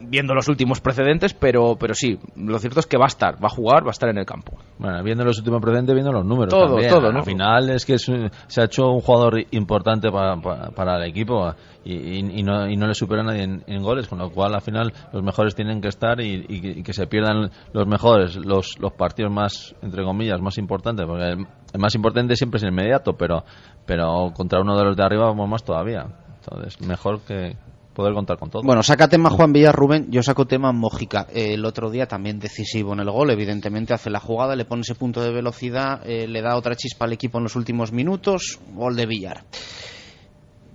viendo los últimos precedentes, pero, pero sí, lo cierto es que va a estar, va a jugar, va a estar en el campo. Bueno, viendo los últimos precedentes, viendo los números. Todo, todo, Al final es que se ha hecho un jugador importante para, el equipo y, no, y no le supera a nadie en, goles, con lo cual al final los mejores tienen que estar y, que se pierdan los mejores, los, los partidos más, entre comillas, más importantes, porque el, más importante siempre es el inmediato, pero, pero contra uno de los de arriba vamos más todavía. Entonces, mejor que, poder contar con todo. Bueno, saca tema Juan Villar, Rubén, yo saco tema Mójica. el otro día también decisivo en el gol, evidentemente hace la jugada, le pone ese punto de velocidad, eh, le da otra chispa al equipo en los últimos minutos, gol de Villar.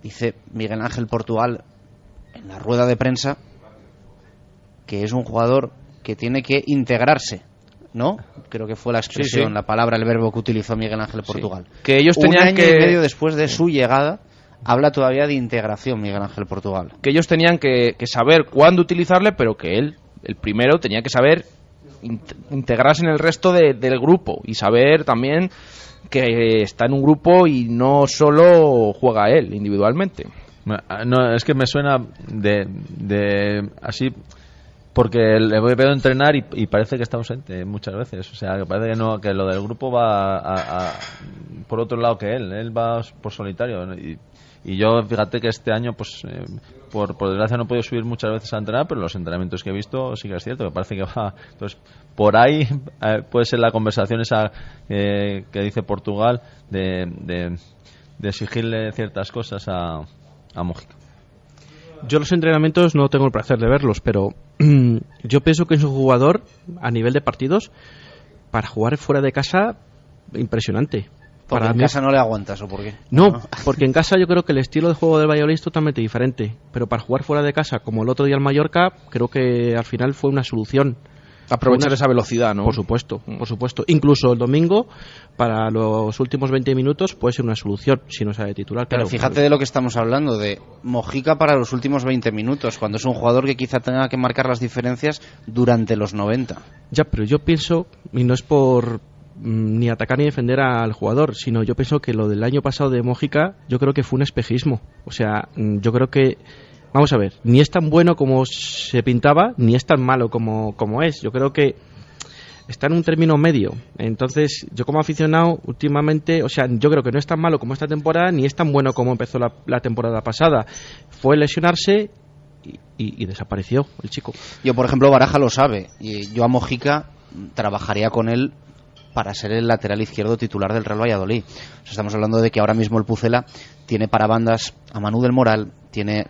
Dice Miguel Ángel Portugal en la rueda de prensa que es un jugador que tiene que integrarse ¿no? Creo que fue la expresión, la palabra, el verbo que utilizó Miguel Ángel Portugal. Que ellos tenían Un año que... y medio después de su llegada, habla todavía de integración Miguel Ángel Portugal. Que ellos tenían que, saber cuándo utilizarle, pero que él, el primero, tenía que saber integrarse en el resto del grupo y saber también que está en un grupo y no solo juega él individualmente. No, es que me suena de, de así porque le voy a entrenar y, parece que está ausente muchas veces. O sea, que parece que, no, que lo del grupo va a, por otro lado que él. Él va por solitario. Y, y yo, fíjate que este año, pues, eh, por, por desgracia no he podido subir muchas veces a entrenar, pero los entrenamientos que he visto sí que es cierto, que parece que va. Entonces, por ahí eh, puede ser la conversación esa eh, que dice Portugal de, de, exigirle ciertas cosas a, a. Yo los entrenamientos no tengo el placer de verlos, pero yo pienso que es un jugador a nivel de partidos para jugar fuera de casa impresionante. Porque para en casa no le aguantas o por qué? No, porque en casa yo creo que el estilo de juego del Valladolid es totalmente diferente. Pero para jugar fuera de casa, como el otro día el Mallorca, creo que al final fue una solución. Aprovechar esa velocidad, ¿no? Por supuesto, por supuesto. Incluso el domingo, para los últimos 20 minutos, puede ser una solución si no sabe titular. Pero fíjate de lo que estamos hablando, de Mojica para los últimos 20 minutos, cuando es un jugador que quizá tenga que marcar las diferencias durante los 90. Ya, pero yo pienso, y no es por, ni atacar ni defender al jugador, sino yo pienso que lo del año pasado de Mójica, yo creo que fue un espejismo. O sea, mm, yo creo que, vamos a ver, ni es tan bueno como se pintaba, ni es tan malo como, como es. Yo creo que está en un término medio. Entonces, yo como aficionado, últimamente, o sea, yo creo que no es tan malo como esta temporada, ni es tan bueno como empezó la, temporada pasada. Fue lesionarse y, y, desapareció el chico. Yo, por ejemplo, Baraja lo sabe. Y yo a Mojica trabajaría con él para ser el lateral izquierdo titular del Real Valladolid. estamos hablando de que ahora mismo el Pucela tiene para bandas a Manu del Moral, tiene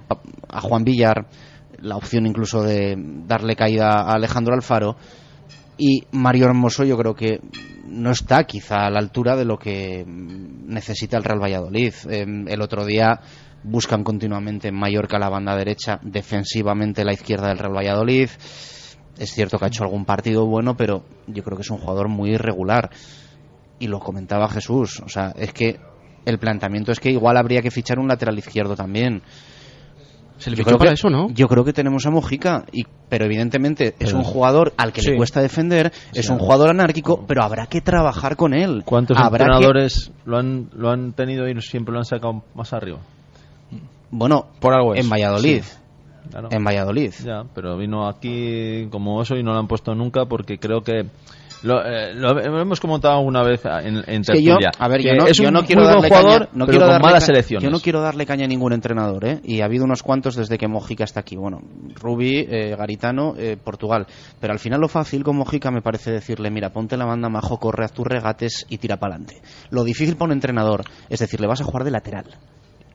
a Juan Villar, la opción incluso de darle caída a Alejandro Alfaro y Mario Hermoso yo creo que no está quizá a la altura de lo que necesita el Real Valladolid. Em, el otro día buscan continuamente en Mallorca la banda derecha, defensivamente la izquierda del Real Valladolid. Es cierto que ha hecho algún partido bueno, pero yo creo que es un jugador muy irregular. Y lo comentaba Jesús. O sea, es que el planteamiento es que igual habría que fichar un lateral izquierdo también. Se le yo creo para eso, ¿no? Yo creo que tenemos a Mojica, y, pero evidentemente es un jugador al que le cuesta defender, es un jugador anárquico, pero habrá que trabajar con él. ¿Cuántos entrenadores lo, han, lo han tenido y siempre lo han sacado más arriba? Bueno, Por algo en Valladolid. En Valladolid. Ya, pero vino aquí como eso y no lo han puesto nunca porque creo que lo, eh, hemos comentado una vez en, en tertulia. a ver, yo no, es un no quiero darle jugador, caña, no quiero con malas selecciones. Yo no quiero darle caña a ningún entrenador, ¿eh? Y ha habido unos cuantos desde que Mojica está aquí. Bueno, Rubi, eh, Garitano, eh, Portugal. Pero al final lo fácil con Mojica me parece decirle, mira, ponte la banda majo, corre a tus regates y tira para adelante. Lo difícil para un entrenador es decir, le vas a jugar de lateral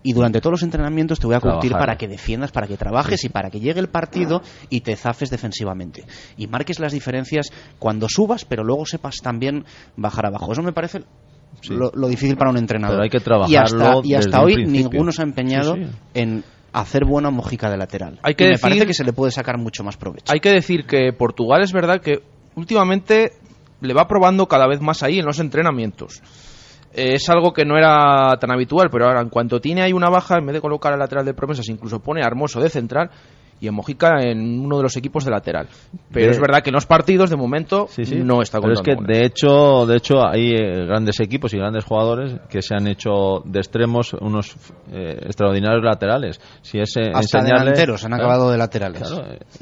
y durante todos los entrenamientos te voy a curtir para que defiendas, para que trabajes y para que llegue el partido y te zafes defensivamente. Y marques las diferencias cuando subas, pero luego sepas también bajar abajo. Eso me parece lo, difícil para un entrenador. Pero hay que trabajarlo y hasta, hoy ninguno se ha empeñado en hacer buena mojica de lateral. Hay que me parece que se le puede sacar mucho más provecho. Hay que decir que Portugal es verdad que últimamente le va probando cada vez más ahí en los entrenamientos. Eh, es algo que no era tan habitual, pero ahora en cuanto tiene ahí una baja, en vez de colocar al lateral de promesas, incluso pone a Hermoso de central y en Mojica en uno de los equipos de lateral. Pero es verdad que en los partidos de momento no está Pero es que de hecho, de hecho hay eh, grandes equipos y grandes jugadores que se han hecho de extremos unos eh, extraordinarios laterales. Si es Hasta delanteros han acabado de laterales.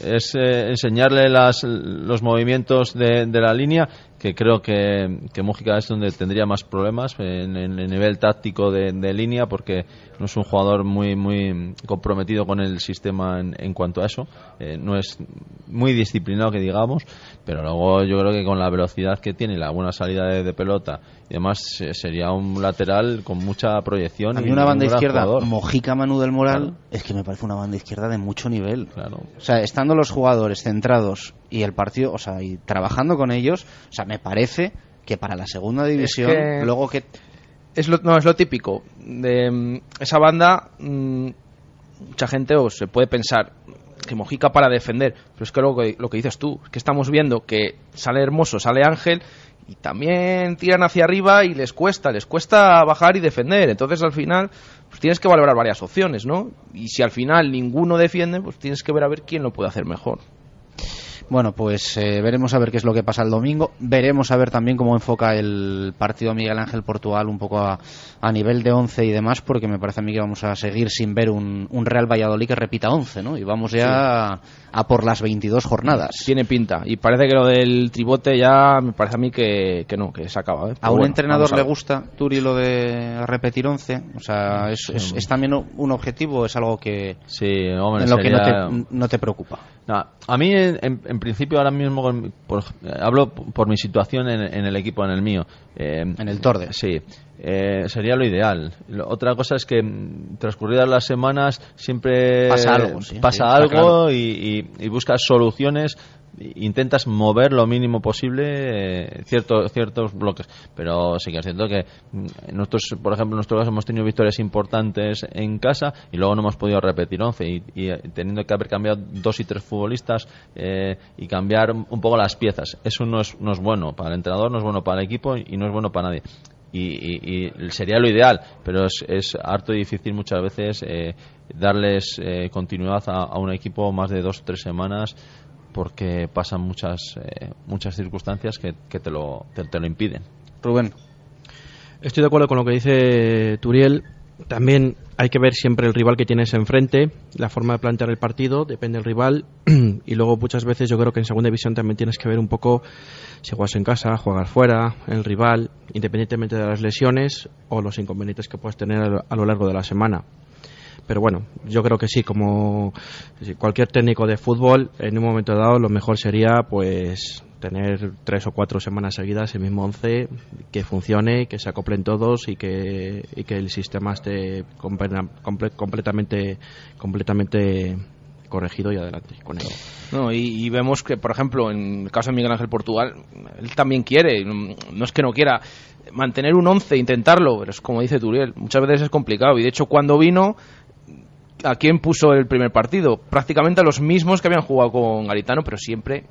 es enseñarle las, los movimientos de, de la línea que creo que, que Mújica es donde tendría más problemas en, el nivel táctico de, línea porque no es un jugador muy muy comprometido con el sistema en, cuanto a eso. Eh, no es muy disciplinado que digamos pero luego yo creo que con la velocidad que tiene y la buena salida de, pelota y demás eh, sería un lateral con mucha proyección a mí una banda izquierda Mojica Manu del Moral es que me parece una banda izquierda de mucho nivel. Claro. o sea estando los jugadores centrados y el partido o sea y trabajando con ellos o sea me parece que para la segunda división, luego que... Es lo, no, es lo típico. De mm, esa banda, mm, mucha gente o se puede pensar que Mojica para defender, pero es que lo, que lo que dices tú, que estamos viendo que sale Hermoso, sale Ángel y también tiran hacia arriba y les cuesta, les cuesta bajar y defender. Entonces al final pues tienes que valorar varias opciones, ¿no? Y si al final ninguno defiende, pues tienes que ver a ver quién lo puede hacer mejor. Bueno, pues eh, veremos a ver qué es lo que pasa el domingo. Veremos a ver también cómo enfoca el partido Miguel Ángel Portugal un poco a, a nivel de 11 y demás, porque me parece a mí que vamos a seguir sin ver un, Real Valladolid que repita 11, ¿no? Y vamos ya a por las 22 jornadas. Tiene pinta. Y parece que lo del tribote ya me parece a mí que, que no, que se acaba. ¿eh? ¿A un bueno, entrenador a le gusta, Turi, lo de repetir 11? O sea, ¿es, es, es también un objetivo? ¿Es algo que, Sí, hombre, en lo que no sería- te, no te preocupa? No, a mí, en, en principio, ahora mismo, con- por- eh, hablo por mi situación en, en el equipo, en el mío. en el Torde. Sí, eh, sería lo ideal. Lo- Otra cosa es que, mm, transcurridas las semanas, siempre Pasa algo, sí, pasa sí, algo claro. y, y- y buscas soluciones. Intentas mover lo mínimo posible eh, cierto- ciertos bloques, pero sí que es cierto que nosotros, por ejemplo, en nuestro caso hemos tenido victorias importantes en casa y luego no hemos podido repetir 11 y, y, eh, teniendo que haber cambiado dos y tres futbolistas eh, y cambiar un poco las piezas. Eso no es, no es bueno para el entrenador, no es bueno para el equipo y no es bueno para nadie. Y, y- y sería lo ideal, pero es, es harto difícil muchas veces eh, darles eh, continuidad a, a un equipo más de dos o tres semanas porque pasan muchas eh, muchas circunstancias que, que te, lo, te, te lo impiden. Rubén. Estoy de acuerdo con lo que dice Turiel. También hay que ver siempre el rival que tienes enfrente, la forma de plantear el partido, depende del rival. y luego muchas veces yo creo que en segunda división también tienes que ver un poco si juegas en casa, jugar fuera, el rival, independientemente de las lesiones o los inconvenientes que puedas tener a lo- largo de la semana. Pero bueno, yo creo que sí, como cualquier técnico de fútbol, en un momento dado lo mejor sería pues tener tres o cuatro semanas seguidas el mismo once que funcione, que se acoplen todos y que, y que el sistema esté comple- comple- completamente, completamente corregido y adelante con él. No, y, y vemos que, por ejemplo, en el caso de Miguel Ángel Portugal, él también quiere, no es que no quiera, mantener un 11, intentarlo, pero es como dice Turiel, muchas veces es complicado. Y de hecho, cuando vino, ¿a quién puso el primer partido? Prácticamente a los mismos que habían jugado con Garitano, pero siempre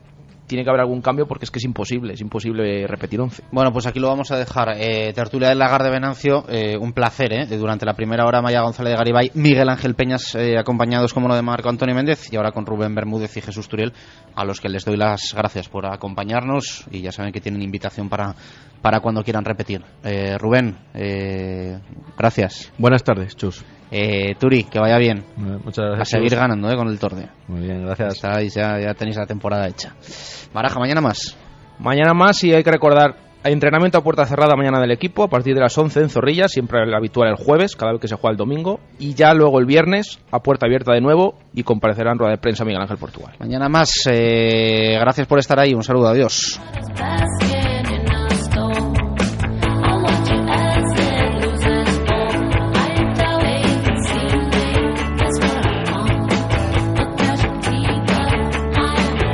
tiene que haber algún cambio porque es que es imposible, es imposible repetir 11. Bueno, pues aquí lo vamos a dejar. Eh, tertulia del Lagar de Venancio, eh, un placer, ¿eh? Durante la primera hora, Maya González de Garibay, Miguel Ángel Peñas, eh, acompañados como lo de Marco Antonio Méndez, y ahora con Rubén Bermúdez y Jesús Turiel, a los que les doy las gracias por acompañarnos, y ya saben que tienen invitación para, para cuando quieran repetir. Eh, Rubén, eh, gracias. Buenas tardes, Chus. Eh, Turi, que vaya bien. Muchas gracias. A seguir ganando, ¿eh? Con el Torde. Muy bien, gracias. Estáis, ya, ya tenéis la temporada hecha. Baraja, mañana más. Mañana más y hay que recordar, hay entrenamiento a puerta cerrada mañana del equipo a partir de las 11 en Zorrilla, siempre el habitual el jueves, cada vez que se juega el domingo, y ya luego el viernes a puerta abierta de nuevo y comparecerá en rueda de prensa Miguel Ángel Portugal. Mañana más. eh, gracias por estar ahí. Un saludo. Adiós.